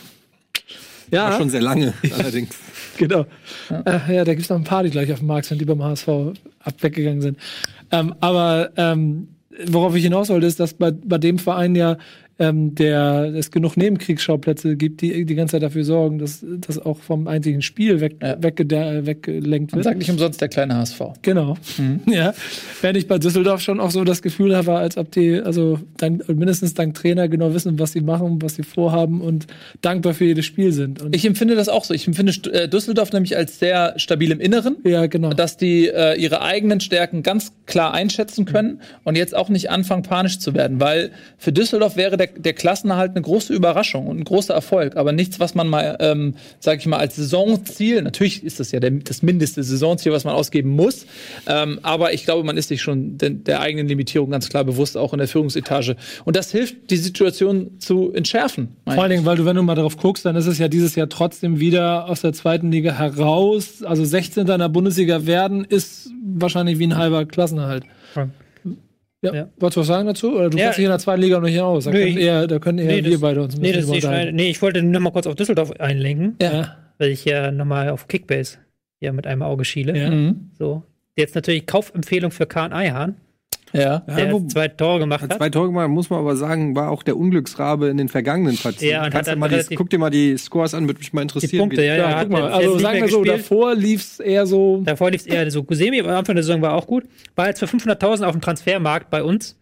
Ja, War schon sehr lange, allerdings. genau. Ja, äh, ja da gibt es noch ein paar, die gleich auf dem Markt sind, die beim HSV ab weggegangen sind. Ähm, aber ähm, worauf ich hinaus wollte, ist, dass bei, bei dem Verein ja ähm, der, es genug Nebenkriegsschauplätze gibt, die die ganze Zeit dafür sorgen, dass das auch vom einzigen Spiel weg, Ja. weggede- weggelenkt Man wird. sagt nicht umsonst der kleine HSV. Genau. Ja. Während ich bei Düsseldorf schon auch so das Gefühl habe, als ob die, also dank, mindestens dank Trainer genau wissen, was sie machen, was sie vorhaben und dankbar für jedes Spiel sind. Und Ich empfinde das auch so. Ich empfinde äh, Düsseldorf nämlich als sehr stabil im Inneren. ja, genau. dass die äh, ihre eigenen Stärken ganz klar einschätzen können und jetzt auch nicht anfangen, panisch zu werden, weil für Düsseldorf wäre der, der Klassenerhalt eine große Überraschung und ein großer Erfolg, aber nichts, was man mal, ähm, sag ich mal, als Saisonziel, natürlich ist das ja der, das mindeste Saisonziel, was man ausgeben muss, ähm, aber ich glaube, man ist sich schon den, der eigenen Limitierung ganz klar bewusst, auch in der Führungsetage. Und das hilft, die Situation zu entschärfen. Vor allen Dingen, weil du, wenn du mal darauf guckst, dann ist es ja dieses Jahr trotzdem wieder aus der zweiten Liga heraus. Also 16. in der Bundesliga werden, ist wahrscheinlich wie ein halber Klassenerhalt. Ja. Ja. Ja. Wolltest du was sagen dazu? Oder du Ja. kennst dich in der zweiten Liga noch nicht aus? Da Nö, können ich- eher, da können eher Nee, wir das- beide uns ein Nee, bisschen das. Schneide. nee, ich wollte nur mal kurz auf Düsseldorf einlenken, Ja. weil ich ja nochmal auf Kickbase ja mit einem Auge schiele. Ja. Mhm. So. Jetzt natürlich Kaufempfehlung für Kahn Eihahn, Ja. der wo- zwei Tore gemacht Hat zwei Tore gemacht, muss man aber sagen, war auch der Unglücksrabe in den vergangenen Partien. Ja, und Kannst hat mal die, guck dir mal die Scores an, würde mich mal interessieren. Die Punkte, wie- ja, ja. Ja, guck mal, also sagen wir so, davor lief es eher so. Davor lief es eher so Gusemi, aber am Anfang der Saison war auch gut. War jetzt für 500.000 auf dem Transfermarkt bei uns.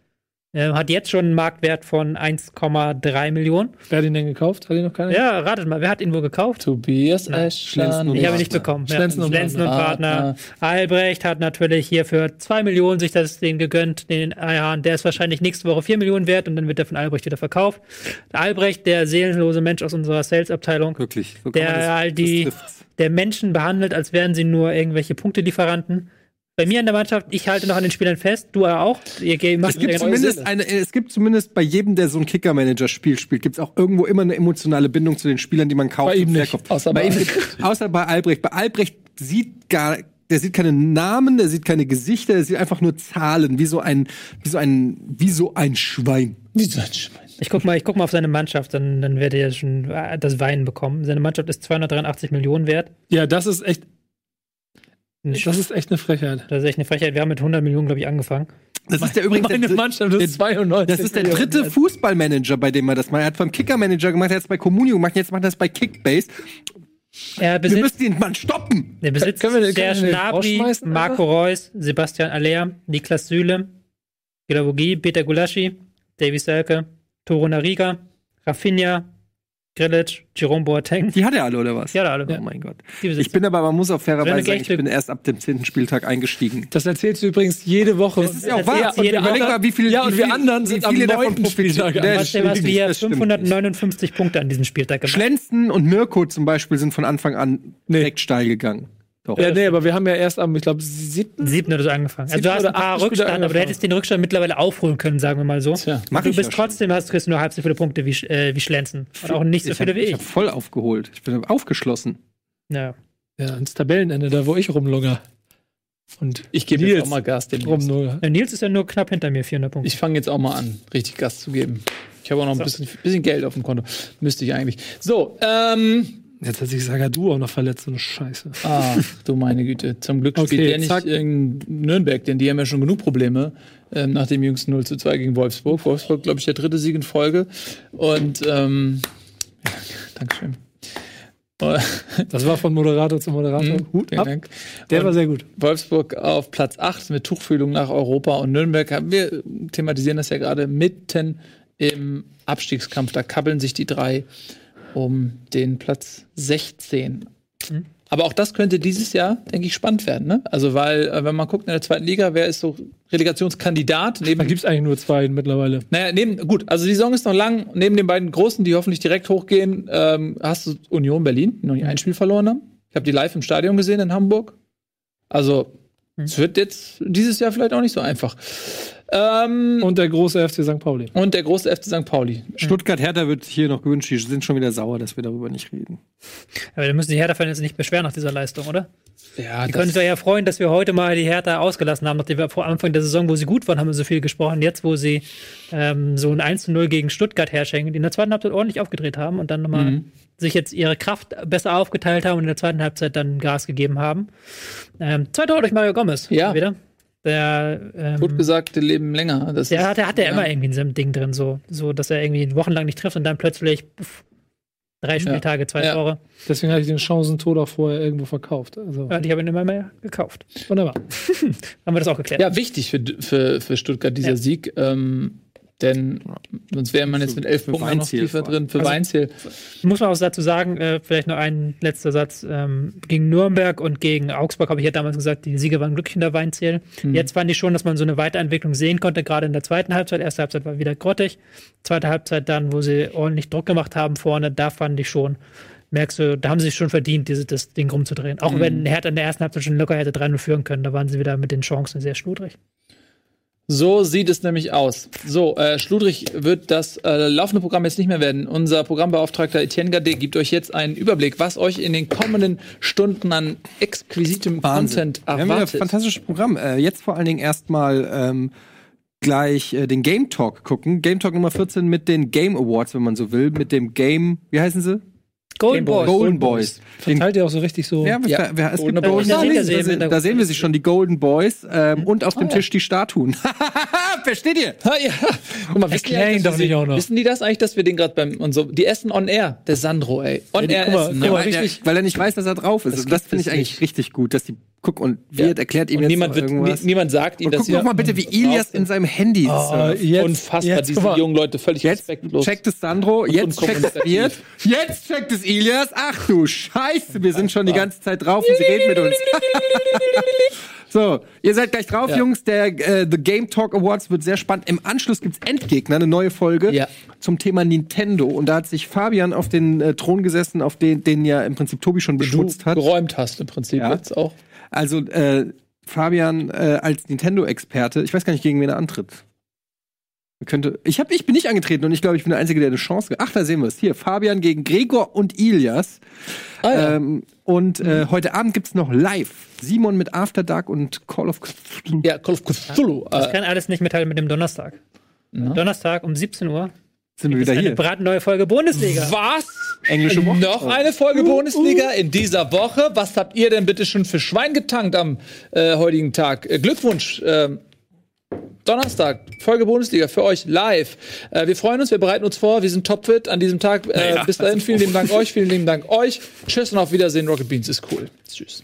Äh, hat jetzt schon einen Marktwert von 1,3 Millionen. Wer hat ihn denn gekauft? Hat ihn noch keiner? Ja, ratet mal, wer hat ihn wohl gekauft? Tobias und Ich habe ihn nicht bekommen. Schlenzen ja, und Schlenzen und Partner. Albrecht hat natürlich hier für 2 Millionen sich das den gegönnt, den Jahren. Der ist wahrscheinlich nächste Woche 4 Millionen wert und dann wird er von Albrecht wieder verkauft. Albrecht, der seelenlose Mensch aus unserer Sales-Abteilung, Wirklich. So der das- halt die, der Menschen behandelt, als wären sie nur irgendwelche Punktelieferanten. Bei mir in der Mannschaft, ich halte noch an den Spielern fest, du auch. Ihr macht Es gibt, zumindest eine, es gibt zumindest bei jedem, der so ein Kicker-Manager-Spiel spielt, gibt es auch irgendwo immer eine emotionale Bindung zu den Spielern, die man kauft. Bei ihm und nicht. verkauft. Außer bei bei ihm, außer bei Albrecht. Bei Albrecht sieht gar, der sieht keine Namen, der sieht keine Gesichter, der sieht einfach nur Zahlen, wie so ein, wie so ein, wie so ein Schwein. Ich guck mal, ich guck mal auf seine Mannschaft, dann, dann werdet ihr schon äh, das Weinen bekommen. Seine Mannschaft ist 283 Millionen wert. Ja, das ist echt, Das das ist echt eine Frechheit. ist echt eine Frechheit. Wir haben mit 100 Millionen, glaube ich, angefangen. Das ist der übrigens Meine der, Mannschaft ist 92. das ist der dritte Fußballmanager, bei dem er das macht. Er hat beim Kicker-Manager gemacht, er hat es bei Communio gemacht, jetzt macht er es bei Kickbase. Er Wir besitzt, müssen den Mann stoppen. der besitzt Können wir können wir Gnabry, rausschmeißen, Marco Reus, Sebastian Aller, Niklas Süle, Gilavogi, Peter Gulaschi, Davy Selke, Toro Nariga, Rafinha, Grilic, Jerome Boateng. Die hat er alle, oder was? Ja, alle. Oh mein Gott. Die Ich bin aber, man muss auch fairerweise sagen, ich bin erst ab dem 10. Spieltag eingestiegen. Das erzählst du übrigens jede Woche. Das ist ja auch wahr. Und überleg mal, wie viele, Ja, und wie wir anderen sind am neunten. Spieltag. Hier das stimmt. 559 Punkte an diesem Spieltag gemacht. Schlenzen und Mirko zum Beispiel sind von Anfang an direkt steil gegangen. Doch. Ja, nee, aber wir haben ja erst am, ich glaube, siebten. Siebten oder so angefangen. Also du hast ein paar Rückstand, aber du hättest den Rückstand mittlerweile aufholen können, sagen wir mal so. Tja. Mach du ich bist ja trotzdem, hast kriegst du nur halb so viele Punkte wie, äh, wie Schlenzen. Und auch nicht so ich viele habe wie ich. hab voll aufgeholt. Ich bin aufgeschlossen. Ja. Ja, ans Tabellenende, da wo ich rumlungere. Und Ich gebe jetzt auch mal Gas dem Nils. rumlungere. Ja, Nils ist ja nur knapp hinter mir, 400 Punkte. Ich fange jetzt auch mal an, richtig Gas zu geben. Ich habe auch noch ein bisschen, bisschen Geld auf dem Konto. Müsste ich eigentlich. So, ähm. Jetzt hat sich Sagadu auch noch verletzt, so eine Scheiße. Ach, du meine Güte. Zum Glück spielt Okay, der nicht zack. in Nürnberg, denn die haben ja schon genug Probleme ähm, nach dem jüngsten 0 zu 2 gegen Wolfsburg. Wolfsburg, glaube ich, der dritte Sieg in Folge. Und, ähm, ja, Dankeschön. Das war von Moderator zu Moderator. Mhm, Hut ab. Dank. Der Und war sehr gut. Wolfsburg auf Platz 8 mit Tuchfühlung nach Europa und Nürnberg wir thematisieren das ja gerade mitten im Abstiegskampf. Da kabbeln sich die drei um den Platz 16. Aber auch das könnte dieses Jahr, denke ich, spannend werden. Ne? Also, weil, äh, wenn man guckt in der zweiten Liga, wer ist so Relegationskandidat? Da Neben, gibt es eigentlich nur zwei mittlerweile. naja, neben, gut, also die Saison ist noch lang. Neben den beiden Großen, die hoffentlich direkt hochgehen, ähm, hast du Union Berlin, die noch nicht ein Spiel verloren haben. Ich habe die live im Stadion gesehen in Hamburg. Also, es wird jetzt dieses Jahr vielleicht auch nicht so einfach. Ähm, Und der große FC St. Pauli. und der große FC St. Pauli. Stuttgart Hertha wird hier noch gewünscht. Die sind schon wieder sauer, dass wir darüber nicht reden. Aber da müssen die Hertha-Fans jetzt nicht beschweren nach dieser Leistung, oder? Ja, Die können sich ja freuen, dass wir heute mal die Hertha ausgelassen haben, nachdem wir vor Anfang der Saison, wo sie gut waren, haben wir so viel gesprochen. Jetzt, wo sie ähm, so ein 1-0 gegen Stuttgart herschenken, die in der zweiten Halbzeit ordentlich aufgedreht haben und dann nochmal Mhm. sich jetzt ihre Kraft besser aufgeteilt haben und in der zweiten Halbzeit dann Gas gegeben haben. Ähm, zwei Tore durch Mario Gomez. Ja. Wieder. Der, ähm, gut gesagt, die leben länger. Das der ist- hat, der hat ja ja. immer irgendwie in seinem Ding drin, so, so dass er irgendwie wochenlang nicht trifft und dann plötzlich puff, drei Spieltage, zwei Ja. Tore. Deswegen hatte ich den Chancentod auch vorher irgendwo verkauft. Also, Ja, die haben ihn immer mehr gekauft. wunderbar. Haben wir das auch geklärt? Ja, wichtig für, für, für Stuttgart dieser Ja. Sieg. Ähm, denn sonst wäre man jetzt mit elf Für Punkten noch tiefer vor drin. Für Also- Weinziel. Muss man auch dazu sagen, äh, vielleicht noch ein letzter Satz. Ähm, gegen Nürnberg und gegen Augsburg habe ich ja damals gesagt, die Sieger waren glücklich in der Weinziel. Jetzt fand ich schon, dass man so eine Weiterentwicklung sehen konnte, gerade in der zweiten Halbzeit. Erste Halbzeit war wieder grottig. Zweite Halbzeit dann, wo sie ordentlich Druck gemacht haben vorne, da fand ich schon, merkst du, da haben sie sich schon verdient, diese, das Ding rumzudrehen. Auch wenn Hertha in der ersten Halbzeit schon locker hätte 3-0 führen können, da waren sie wieder mit den Chancen sehr schludrig. So sieht es nämlich aus. So, äh, schludrig wird das äh, laufende Programm jetzt nicht mehr werden. Unser Programmbeauftragter Etienne Gade gibt euch jetzt einen Überblick, was euch in den kommenden Stunden an exquisitem Content Wir haben ein erwartet. fantastisches Programm. Äh, jetzt vor allen Dingen erstmal ähm, gleich äh, den Game Talk gucken. Game Talk Nummer 14 mit den Game Awards, wenn man so will. Mit dem Game, wie heißen sie? Golden Boys. Golden Boys. Den, Verteilt ihr auch so richtig so. ja, Ja, wer, es Golden gibt Boys. da, Da sehen wir da, sehen- Hintergrund. da sehen wir sie schon, die Golden Boys. Ähm, und auf dem ja. Tisch die Statuen. Versteht ihr? Ah, ja. Guck mal, wissen die, doch nicht auch noch. wissen die das eigentlich, dass wir den gerade beim und so die essen on air, der Sandro, ey. On Ja, die- air guck mal, essen. guck mal, weil, er, richtig- weil er nicht weiß, dass er drauf ist. Das das finde ich eigentlich richtig gut, dass die Guck, und Wirt erklärt ihm Und jetzt niemand, wird, irgendwas. niemand sagt ihm, und dass guck sie doch mal bitte, wie Ilias in seinem Handy Oh, jetzt, unfassbar, jetzt, diese mal. jungen Leute völlig Jetzt respektlos. checkt es Sandro, jetzt checkt es. Wirt, jetzt checkt es Ilias. Ach du Scheiße, wir sind schon die ganze Zeit drauf und sie reden mit uns. so, ihr seid gleich drauf, Ja. Jungs. Der äh, The Game Talk Awards wird sehr spannend. Im Anschluss gibt's Endgegner, eine neue Folge Ja. zum Thema Nintendo. Und da hat sich Fabian auf den äh, Thron gesessen, auf den, den ja im Prinzip Tobi schon beschmutzt hat. geräumt hast im Prinzip Ja. jetzt auch. Also äh, Fabian äh, als Nintendo-Experte, ich weiß gar nicht, gegen wen er antritt. Könnte, ich, hab, ich bin nicht angetreten und ich glaube, ich bin der Einzige, der eine Chance ge- Ach, da sehen wir es. Hier, Fabian gegen Gregor und Ilias. Ah, ja. ähm, und äh, heute Abend gibt's noch live Simon mit After Dark und Call of Cthulhu. ja, Call of Cthulhu. Das Äh, kann alles nicht mitteilen mit dem Donnerstag. Donnerstag um 17 Uhr Sind wir wieder eine hier. brandneue Folge Bundesliga. was? Englische Woche. Noch eine Folge Bundesliga in dieser Woche. Was habt ihr denn bitte schon für Schwein getankt am äh, heutigen Tag? Äh, Glückwunsch. ähm, Donnerstag, Folge Bundesliga für euch live. Äh, wir freuen uns, wir bereiten uns vor, wir sind topfit an diesem Tag. Äh, bis dahin, vielen lieben Dank euch, vielen lieben Dank euch. Tschüss und auf Wiedersehen. Rocket Beans ist cool. Tschüss.